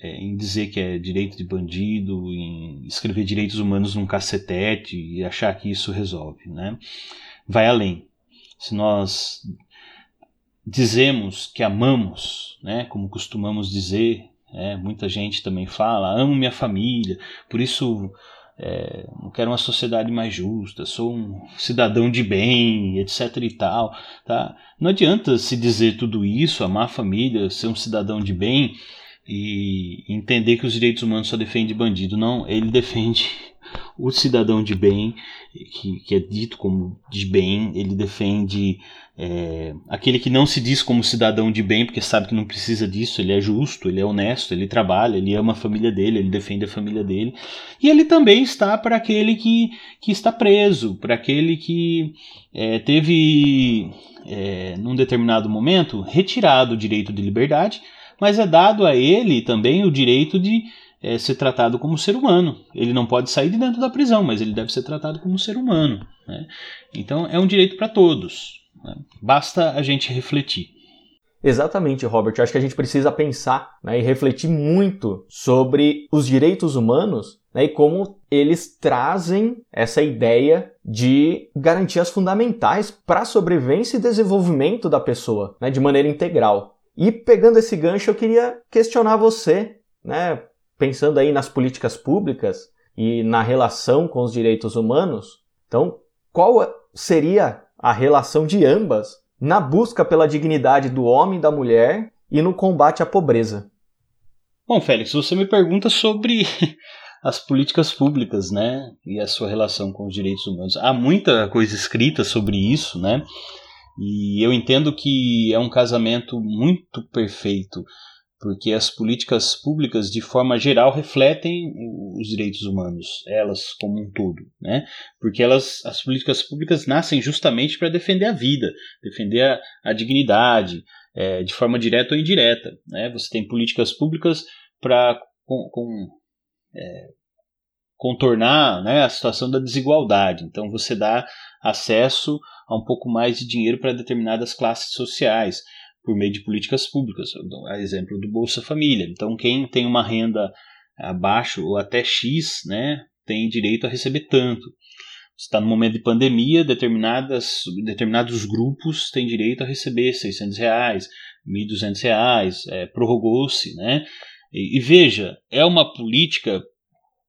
é, em dizer que é direito de bandido, em escrever direitos humanos num cacetete e achar que isso resolve. Né? Vai além. Se nós dizemos que amamos, né, como costumamos dizer, é, muita gente também fala, amo minha família, por isso é, quero uma sociedade mais justa, sou um cidadão de bem, etc e tal. Tá? Não adianta se dizer tudo isso, amar a família, ser um cidadão de bem, e entender que os direitos humanos só defendem bandido. Não, ele defende o cidadão de bem, que, que é dito como de bem, ele defende é, aquele que não se diz como cidadão de bem, porque sabe que não precisa disso, ele é justo, ele é honesto, ele trabalha, ele ama a família dele, ele defende a família dele. E ele também está para aquele que, que está preso, para aquele que é, teve, é, num determinado momento, retirado o direito de liberdade mas é dado a ele também o direito de é, ser tratado como ser humano. Ele não pode sair de dentro da prisão, mas ele deve ser tratado como ser humano. Né? Então é um direito para todos. Né? Basta a gente refletir. Exatamente, Robert. Eu acho que a gente precisa pensar né, e refletir muito sobre os direitos humanos né, e como eles trazem essa ideia de garantias fundamentais para a sobrevivência e desenvolvimento da pessoa né, de maneira integral. E pegando esse gancho, eu queria questionar você, né, pensando aí nas políticas públicas e na relação com os direitos humanos. Então, qual seria a relação de ambas na busca pela dignidade do homem e da mulher e no combate à pobreza? Bom, Félix, você me pergunta sobre as políticas públicas, né, e a sua relação com os direitos humanos. Há muita coisa escrita sobre isso, né? E eu entendo que é um casamento muito perfeito, porque as políticas públicas, de forma geral, refletem os direitos humanos, elas como um todo, né? Porque elas, as políticas públicas nascem justamente para defender a vida, defender a, a dignidade, é, de forma direta ou indireta, né? Você tem políticas públicas para com, com é, contornar né, a situação da desigualdade. Então você dá acesso a um pouco mais de dinheiro para determinadas classes sociais por meio de políticas públicas, a exemplo do Bolsa Família. Então, quem tem uma renda abaixo ou até X, né, tem direito a receber tanto. Está no momento de pandemia, determinadas, determinados grupos têm direito a receber 600 reais, 1.200 reais, é, prorrogou-se, né? E, e, veja, é uma política,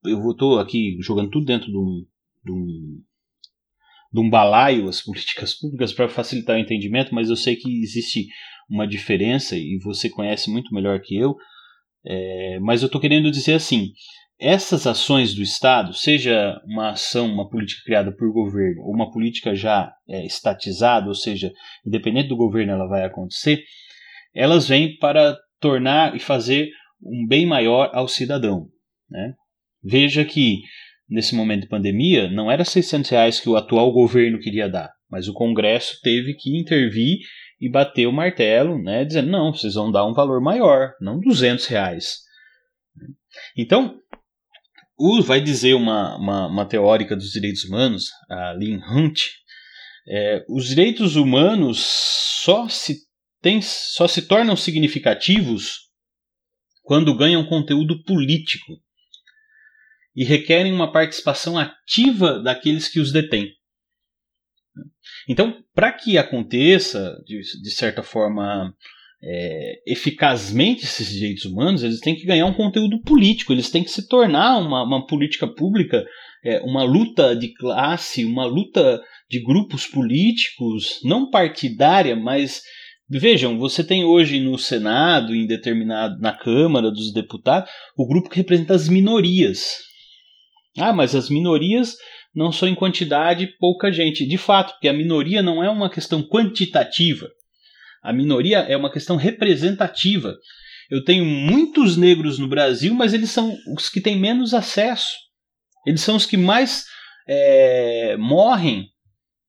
eu estou aqui jogando tudo dentro de um, de um de um balaio as políticas públicas para facilitar o entendimento, mas eu sei que existe uma diferença e você conhece muito melhor que eu. É, mas eu estou querendo dizer assim: essas ações do Estado, seja uma ação, uma política criada por governo, ou uma política já é, estatizada, ou seja, independente do governo ela vai acontecer, elas vêm para tornar e fazer um bem maior ao cidadão. Né? Veja que nesse momento de pandemia, não era 600 reais que o atual governo queria dar, mas o Congresso teve que intervir e bater o martelo, né, dizendo, não, vocês vão dar um valor maior, não 200 reais. Então, vai dizer uma, uma, uma teórica dos direitos humanos, a Lynn Hunt, é, os direitos humanos só se, tem, só se tornam significativos quando ganham conteúdo político e requerem uma participação ativa daqueles que os detêm. Então, para que aconteça, de, de, certa forma, é, eficazmente esses direitos humanos, eles têm que ganhar um conteúdo político, eles têm que se tornar uma, uma política pública, é, uma luta de classe, uma luta de grupos políticos, não partidária, mas vejam, você tem hoje no Senado, em determinado, na Câmara dos Deputados, o grupo que representa as minorias. Ah, mas as minorias não são em quantidade pouca gente. De fato, porque a minoria não é uma questão quantitativa. A minoria é uma questão representativa. Eu tenho muitos negros no Brasil, mas eles são os que têm menos acesso. Eles são os que mais é, morrem.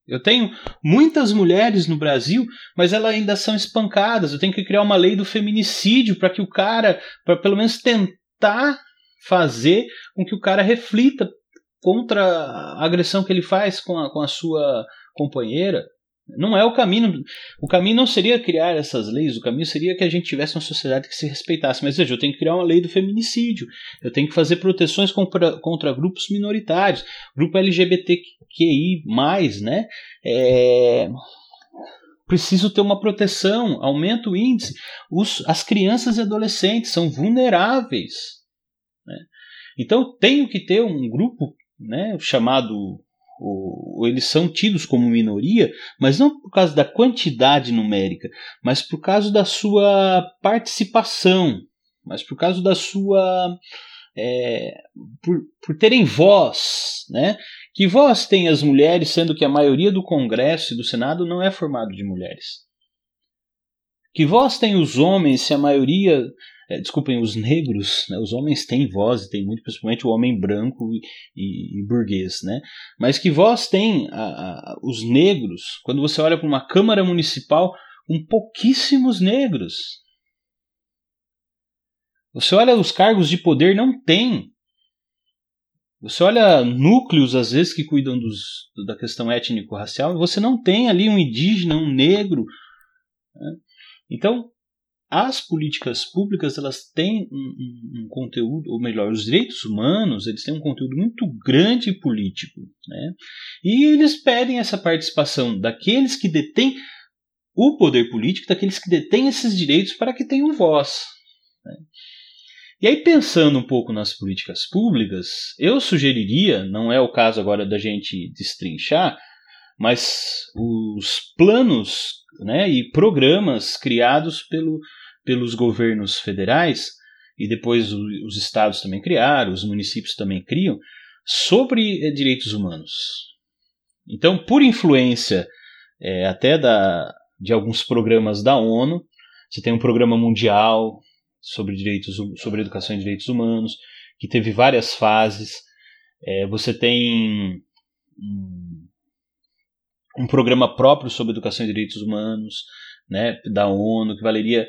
Eu tenho muitas mulheres no Brasil, mas elas ainda são espancadas. Eu tenho que criar uma lei do feminicídio para que o cara, para pelo menos tentar fazer com que o cara reflita contra a agressão que ele faz com a, com a sua companheira. Não é o caminho. O caminho não seria criar essas leis, o caminho seria que a gente tivesse uma sociedade que se respeitasse. Mas veja, eu tenho que criar uma lei do feminicídio, eu tenho que fazer proteções contra, contra grupos minoritários, grupo LGBTQI, né? É, preciso ter uma proteção, aumenta o índice. Os, as crianças e adolescentes são vulneráveis. Então, tenho que ter um grupo né, chamado ou, eles são tidos como minoria, mas não por causa da quantidade numérica, mas por causa da sua participação, mas por causa da sua. É, por, por terem voz, né? Que voz tem as mulheres, sendo que a maioria do Congresso e do Senado não é formado de mulheres? Que voz tem os homens se a maioria é, desculpem, os negros, né, os homens têm voz, e tem muito, principalmente o homem branco e, e, e burguês, né? Mas que voz tem a, a, os negros quando você olha para uma Câmara Municipal com pouquíssimos negros? Você olha os cargos de poder, não tem. Você olha núcleos, às vezes, que cuidam dos, da questão étnico-racial, e você não tem ali um indígena, um negro. Né? Então, as políticas públicas elas têm um, um, um, conteúdo, ou melhor, os direitos humanos eles têm um conteúdo muito grande político, né? E eles pedem essa participação daqueles que detêm o poder político, daqueles que detêm esses direitos para que tenham voz. Né? E aí pensando um pouco nas políticas públicas, eu sugeriria, não é o caso agora da gente destrinchar, mas os planos né, e programas criados pelo, pelos governos federais, e depois os estados também criaram, os municípios também criam, sobre eh, direitos humanos. Então, por influência é, até da, de alguns programas da ONU, você tem um programa mundial sobre direitos, sobre educação e direitos humanos, que teve várias fases. É, você tem um, um programa próprio sobre educação e direitos humanos, né, da ONU, que valeria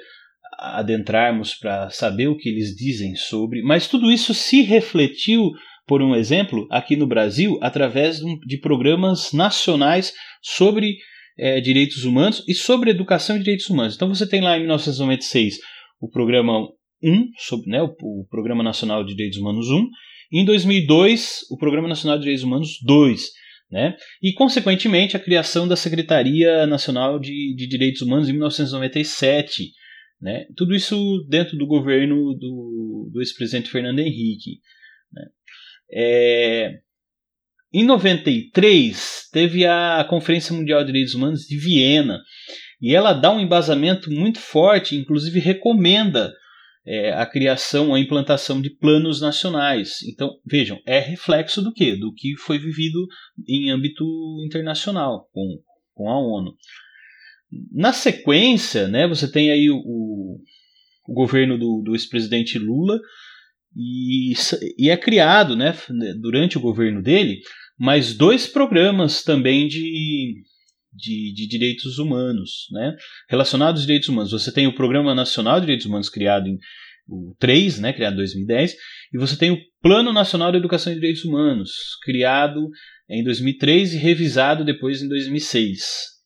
adentrarmos para saber o que eles dizem sobre, mas tudo isso se refletiu, por um exemplo, aqui no Brasil, através de programas nacionais sobre é, direitos humanos e sobre educação e direitos humanos. Então você tem lá em 1996 o programa 1, sobre, né, o, o Programa Nacional de Direitos Humanos 1, e em 2002 o Programa Nacional de Direitos Humanos 2. Né? E, consequentemente, a criação da Secretaria Nacional de, de Direitos Humanos em 1997, né? Tudo isso dentro do governo do, do ex-presidente Fernando Henrique. Né? É, em 93, teve a Conferência Mundial de Direitos Humanos de Viena, e ela dá um embasamento muito forte, inclusive recomenda é, a criação, a implantação de planos nacionais. Então, vejam, é reflexo do que? Do que foi vivido em âmbito internacional com, com a ONU. Na sequência, né, você tem aí o, o governo do, do ex-presidente Lula e, e, é criado, né, durante o governo dele, mais dois programas também de, de, de, direitos humanos, né, relacionados aos direitos humanos. Você tem o Programa Nacional de Direitos Humanos criado em o 3, né, criado em 2010, e você tem o Plano Nacional de Educação e Direitos Humanos, criado em 2003 e revisado depois em 2006.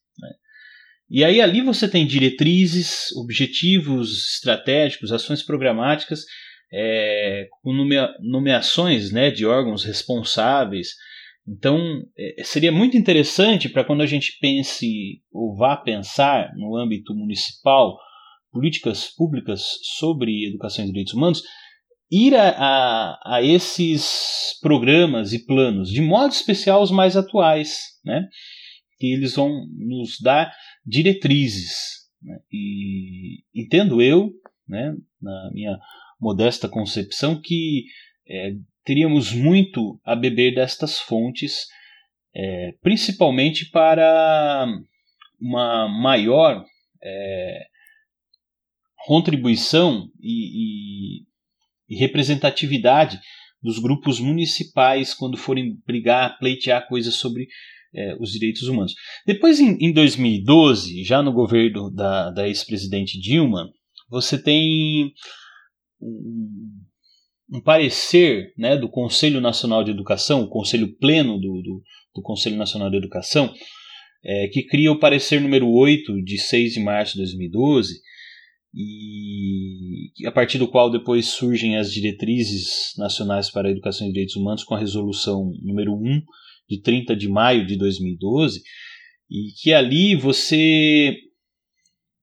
E aí ali você tem diretrizes, objetivos estratégicos, ações programáticas, é, com nomea nomeações né, de órgãos responsáveis. Então é, seria muito interessante para quando a gente pense ou vá pensar no âmbito municipal políticas públicas sobre educação e direitos humanos, ir a, a, a, esses programas e planos, de modo especial os mais atuais, né? que eles vão nos dar diretrizes. Né? E entendo eu, né, na minha modesta concepção, que é, teríamos muito a beber destas fontes, é, principalmente para uma maior é, contribuição e, e, e, representatividade dos grupos municipais quando forem brigar, pleitear coisas sobre é, os direitos humanos. Depois, em, em 2012, já no governo da, da ex-presidente Dilma, você tem um, parecer né, do Conselho Nacional de Educação, o Conselho Pleno do, do, do Conselho Nacional de Educação, é, que cria o parecer número 8 de 6 de março de 2012, e a partir do qual depois surgem as diretrizes nacionais para a educação e direitos humanos com a resolução número 1 de 30 de maio de 2012, e que ali você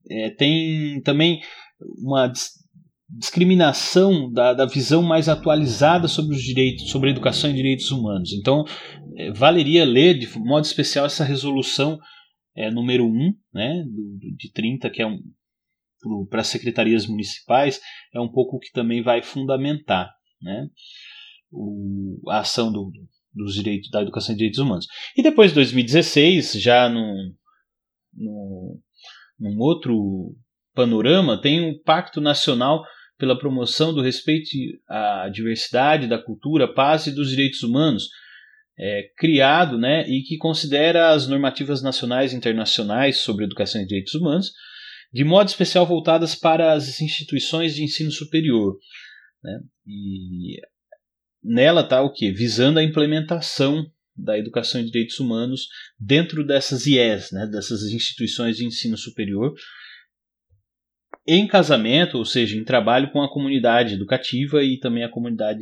é, tem também uma discriminação da, da visão mais atualizada sobre os direitos, sobre a educação e direitos humanos. Então, é, valeria ler de modo especial essa resolução é, número 1, né, do, de 30, que é um para as secretarias municipais, é um pouco o que também vai fundamentar né, o, a ação do, dos direitos da educação e direitos humanos. E depois de 2016, já num, num, num outro panorama, tem o Pacto Nacional pela Promoção do Respeito à Diversidade, da Cultura, Paz e dos Direitos Humanos, é, criado né, e que considera as normativas nacionais e internacionais sobre educação e direitos humanos, de modo especial voltadas para as instituições de ensino superior. Né? E nela está o que? Visando a implementação da educação e direitos humanos dentro dessas IES, né, dessas instituições de ensino superior, em casamento, ou seja, em trabalho com a comunidade educativa e também a comunidade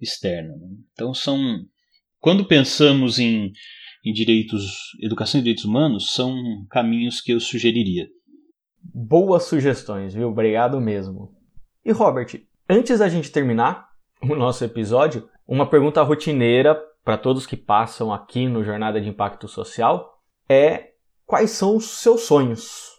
externa. Né? Então são, quando pensamos em, em direitos, educação e direitos humanos, são caminhos que eu sugeriria. Boas sugestões, viu? Obrigado mesmo. E Robert, antes da gente terminar, o nosso episódio, uma pergunta rotineira para todos que passam aqui no Jornada de Impacto Social é quais são os seus sonhos?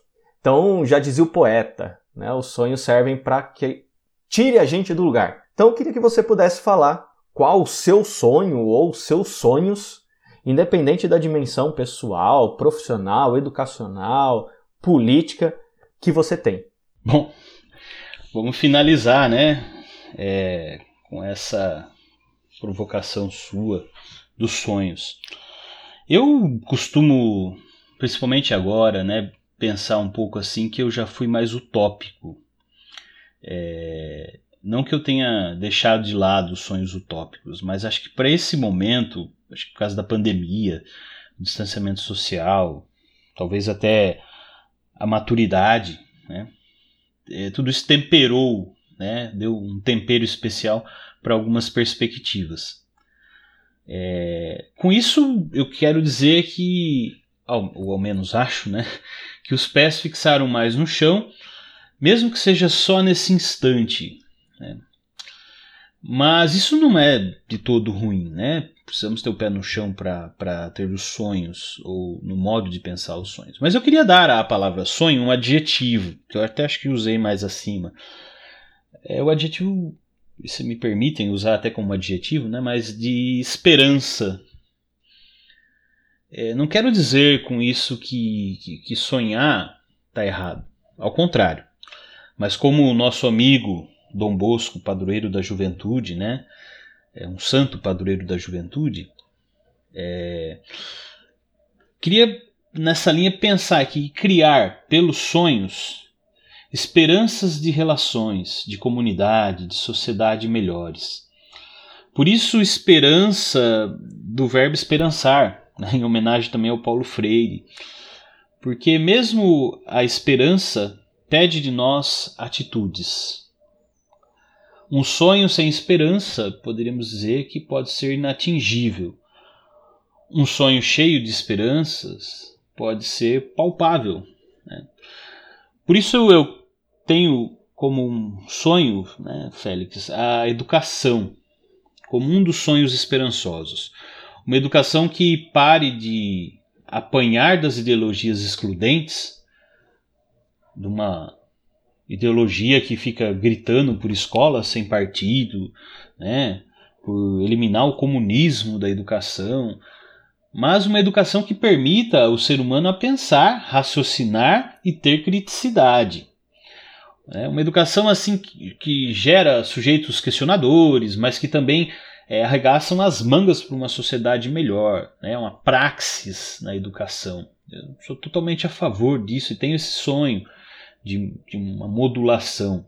Então, já dizia o poeta, né, os sonhos servem para que tire a gente do lugar. Então, eu queria que você pudesse falar qual o seu sonho ou seus sonhos, independente da dimensão pessoal, profissional, educacional, política que você tem. Bom, vamos finalizar, né? É, com essa provocação sua dos sonhos. Eu costumo, principalmente agora, né, pensar um pouco assim que eu já fui mais utópico. É, não que eu tenha deixado de lado os sonhos utópicos, mas acho que para esse momento, acho que por causa da pandemia, distanciamento social, talvez até a maturidade, né, é, tudo isso temperou né? deu um tempero especial para algumas perspectivas. É, com isso, eu quero dizer que, ou ao menos acho, né, que os pés fixaram mais no chão, mesmo que seja só nesse instante. Né? Mas isso não é de todo ruim, né? Precisamos ter o pé no chão para ter os sonhos, ou no modo de pensar os sonhos. Mas eu queria dar à palavra sonho um adjetivo, que eu até acho que usei mais acima, é o adjetivo, se me permitem usar até como adjetivo, né, mas de esperança. É, não quero dizer com isso que, que, que sonhar está errado. Ao contrário. Mas como o nosso amigo Dom Bosco, padroeiro da juventude, né, é um santo padroeiro da juventude, é, queria nessa linha pensar que criar pelos sonhos esperanças de relações, de comunidade, de sociedade melhores. Por isso, esperança do verbo esperançar, né, em homenagem também ao Paulo Freire. Porque mesmo a esperança pede de nós atitudes. Um sonho sem esperança, poderíamos dizer que pode ser inatingível. Um sonho cheio de esperanças pode ser palpável. Né? Por isso eu tenho como um sonho, né, Félix, a educação, como um dos sonhos esperançosos. Uma educação que pare de apanhar das ideologias excludentes, de uma ideologia que fica gritando por escola sem partido, né, por eliminar o comunismo da educação, mas uma educação que permita o ser humano a pensar, raciocinar e ter criticidade. É uma educação assim que, que gera sujeitos questionadores, mas que também é, arregaçam as mangas para uma sociedade melhor, né? uma praxis na educação. Eu sou totalmente a favor disso e tenho esse sonho de, de uma modulação.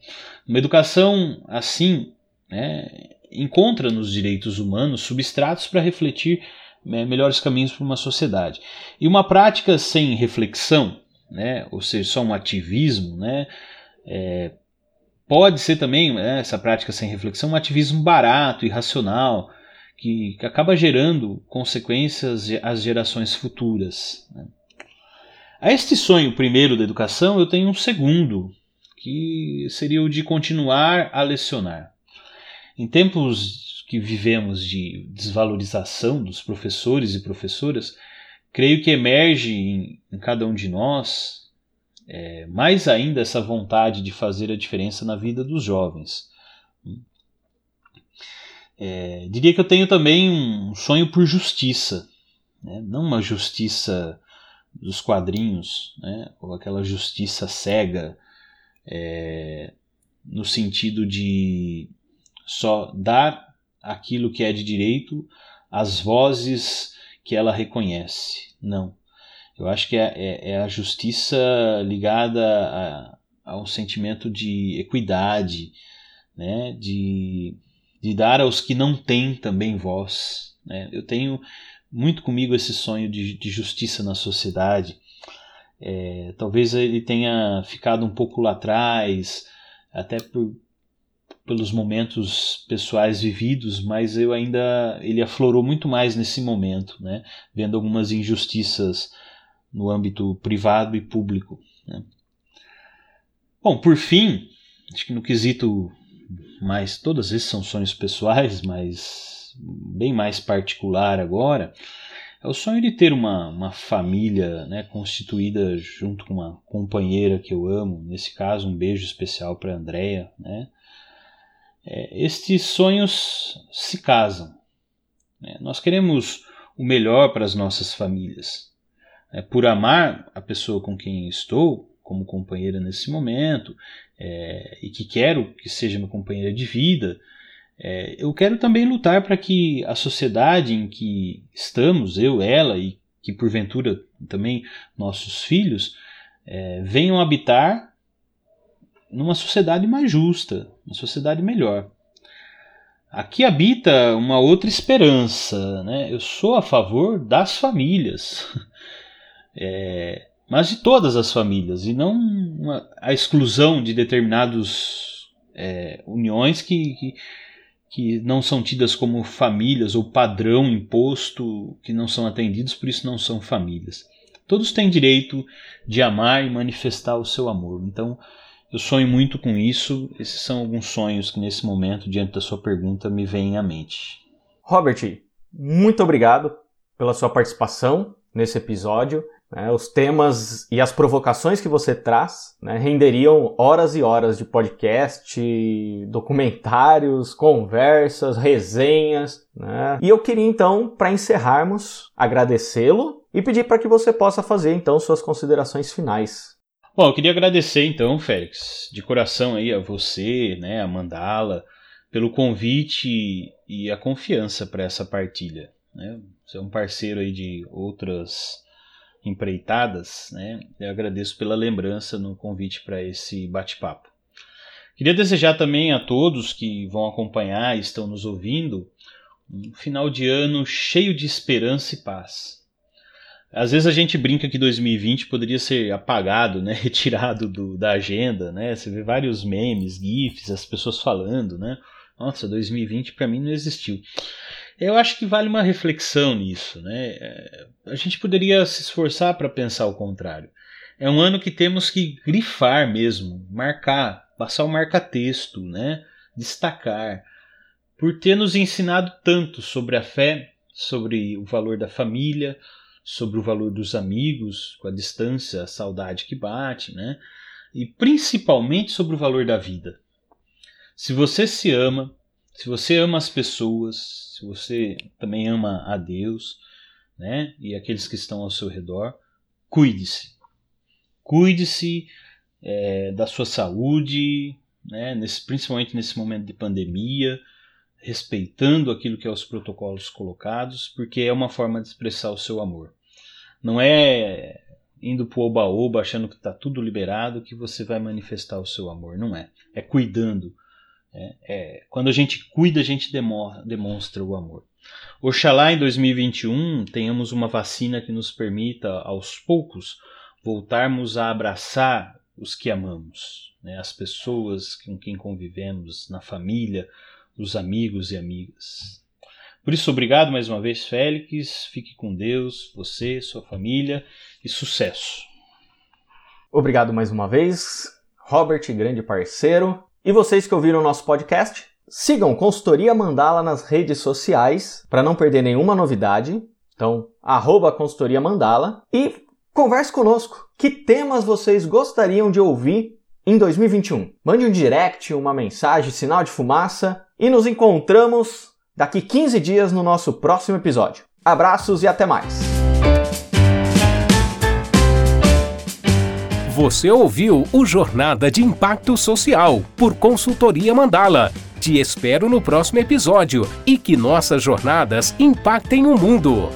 Uma educação assim né, encontra nos direitos humanos substratos para refletir né, melhores caminhos para uma sociedade. E uma prática sem reflexão, né, ou seja, só um ativismo, né, é, pode ser também né, essa prática sem reflexão um ativismo barato, irracional, que, que acaba gerando consequências às gerações futuras. Né. A este sonho primeiro da educação, eu tenho um segundo, que seria o de continuar a lecionar. Em tempos que vivemos de desvalorização dos professores e professoras, creio que emerge em, em cada um de nós é, mais ainda essa vontade de fazer a diferença na vida dos jovens. É, diria que eu tenho também um sonho por justiça, né? não uma justiça dos quadrinhos, né? ou aquela justiça cega, é, no sentido de só dar aquilo que é de direito às vozes que ela reconhece. Não. Eu acho que é, é, é a justiça ligada a, a, um sentimento de equidade, né? de, de dar aos que não têm também voz. Né? Eu tenho muito comigo esse sonho de, de justiça na sociedade. É, talvez ele tenha ficado um pouco lá atrás, até por, pelos momentos pessoais vividos, mas eu ainda ele aflorou muito mais nesse momento, né? Vendo algumas injustiças no âmbito privado e público. Né? Bom, por fim, acho que no quesito mais, todas esses são sonhos pessoais, mas bem mais particular agora, é o sonho de ter uma, uma família né, constituída junto com uma companheira que eu amo, nesse caso um beijo especial para a Andrea. Né? É, estes sonhos se casam. Né? Nós queremos o melhor para as nossas famílias é, por amar a pessoa com quem estou como companheira nesse momento é, e que quero que seja minha companheira de vida, é, eu quero também lutar para que a sociedade em que estamos, eu, ela e que porventura também nossos filhos, é, venham habitar numa sociedade mais justa, uma sociedade melhor. Aqui habita uma outra esperança. Né? Eu sou a favor das famílias. é, mas de todas as famílias, e não uma, a exclusão de determinadas é, uniões que, que, que, não são tidas como famílias ou padrão imposto, que não são atendidos, por isso não são famílias. Todos têm direito de amar e manifestar o seu amor. Então, eu sonho muito com isso. Esses são alguns sonhos que, nesse momento, diante da sua pergunta, me vêm à mente. Robert, muito obrigado pela sua participação nesse episódio. Né, os temas e as provocações que você traz né, renderiam horas e horas de podcast, documentários, conversas, resenhas. Né? E eu queria então, para encerrarmos, agradecê-lo e pedir para que você possa fazer então suas considerações finais. Bom, eu queria agradecer então, Félix, de coração aí a você, né, a Mandala, pelo convite e a confiança para essa partilha. Né? Você é um parceiro aí de outras empreitadas, né? Eu agradeço pela lembrança no convite para esse bate-papo. Queria desejar também a todos que vão acompanhar e estão nos ouvindo um final de ano cheio de esperança e paz. Às vezes a gente brinca que 2020 poderia ser apagado, né, retirado do, da agenda, né? Você vê vários memes, gifs, as pessoas falando, né? Nossa, 2020 para mim não existiu. Eu acho que vale uma reflexão nisso, né? É, a gente poderia se esforçar para pensar o contrário. É um ano que temos que grifar mesmo, marcar, passar o marca-texto, né? destacar, por ter nos ensinado tanto sobre a fé, sobre o valor da família, sobre o valor dos amigos, com a distância, a saudade que bate, né? E principalmente sobre o valor da vida. Se você se ama, se você ama as pessoas, se você também ama a Deus, né? E aqueles que estão ao seu redor, cuide-se. Cuide-se é, da sua saúde, né? Nesse, principalmente nesse momento de pandemia, respeitando aquilo que é os protocolos colocados, porque é uma forma de expressar o seu amor. Não é indo pro oba-oba achando que está tudo liberado que você vai manifestar o seu amor. Não é. É cuidando. É, é, quando a gente cuida, a gente demonstra o amor. Oxalá em 2021 tenhamos uma vacina que nos permita, aos poucos, voltarmos a abraçar os que amamos, né? as pessoas com quem convivemos, na família, os amigos e amigas. Por isso, obrigado mais uma vez, Félix. Fique com Deus, você, sua família e sucesso. Obrigado mais uma vez, Robert, grande parceiro. E vocês que ouviram o nosso podcast, sigam Consultoria Mandala nas redes sociais para não perder nenhuma novidade. Então, arroba Consultoria Mandala e converse conosco. Que temas vocês gostariam de ouvir em 2021? Mande um direct, uma mensagem, sinal de fumaça e nos encontramos daqui 15 dias no nosso próximo episódio. Abraços e até mais! Você ouviu o Jornada de Impacto Social por Consultoria Mandala. Te espero no próximo episódio e que nossas jornadas impactem o mundo.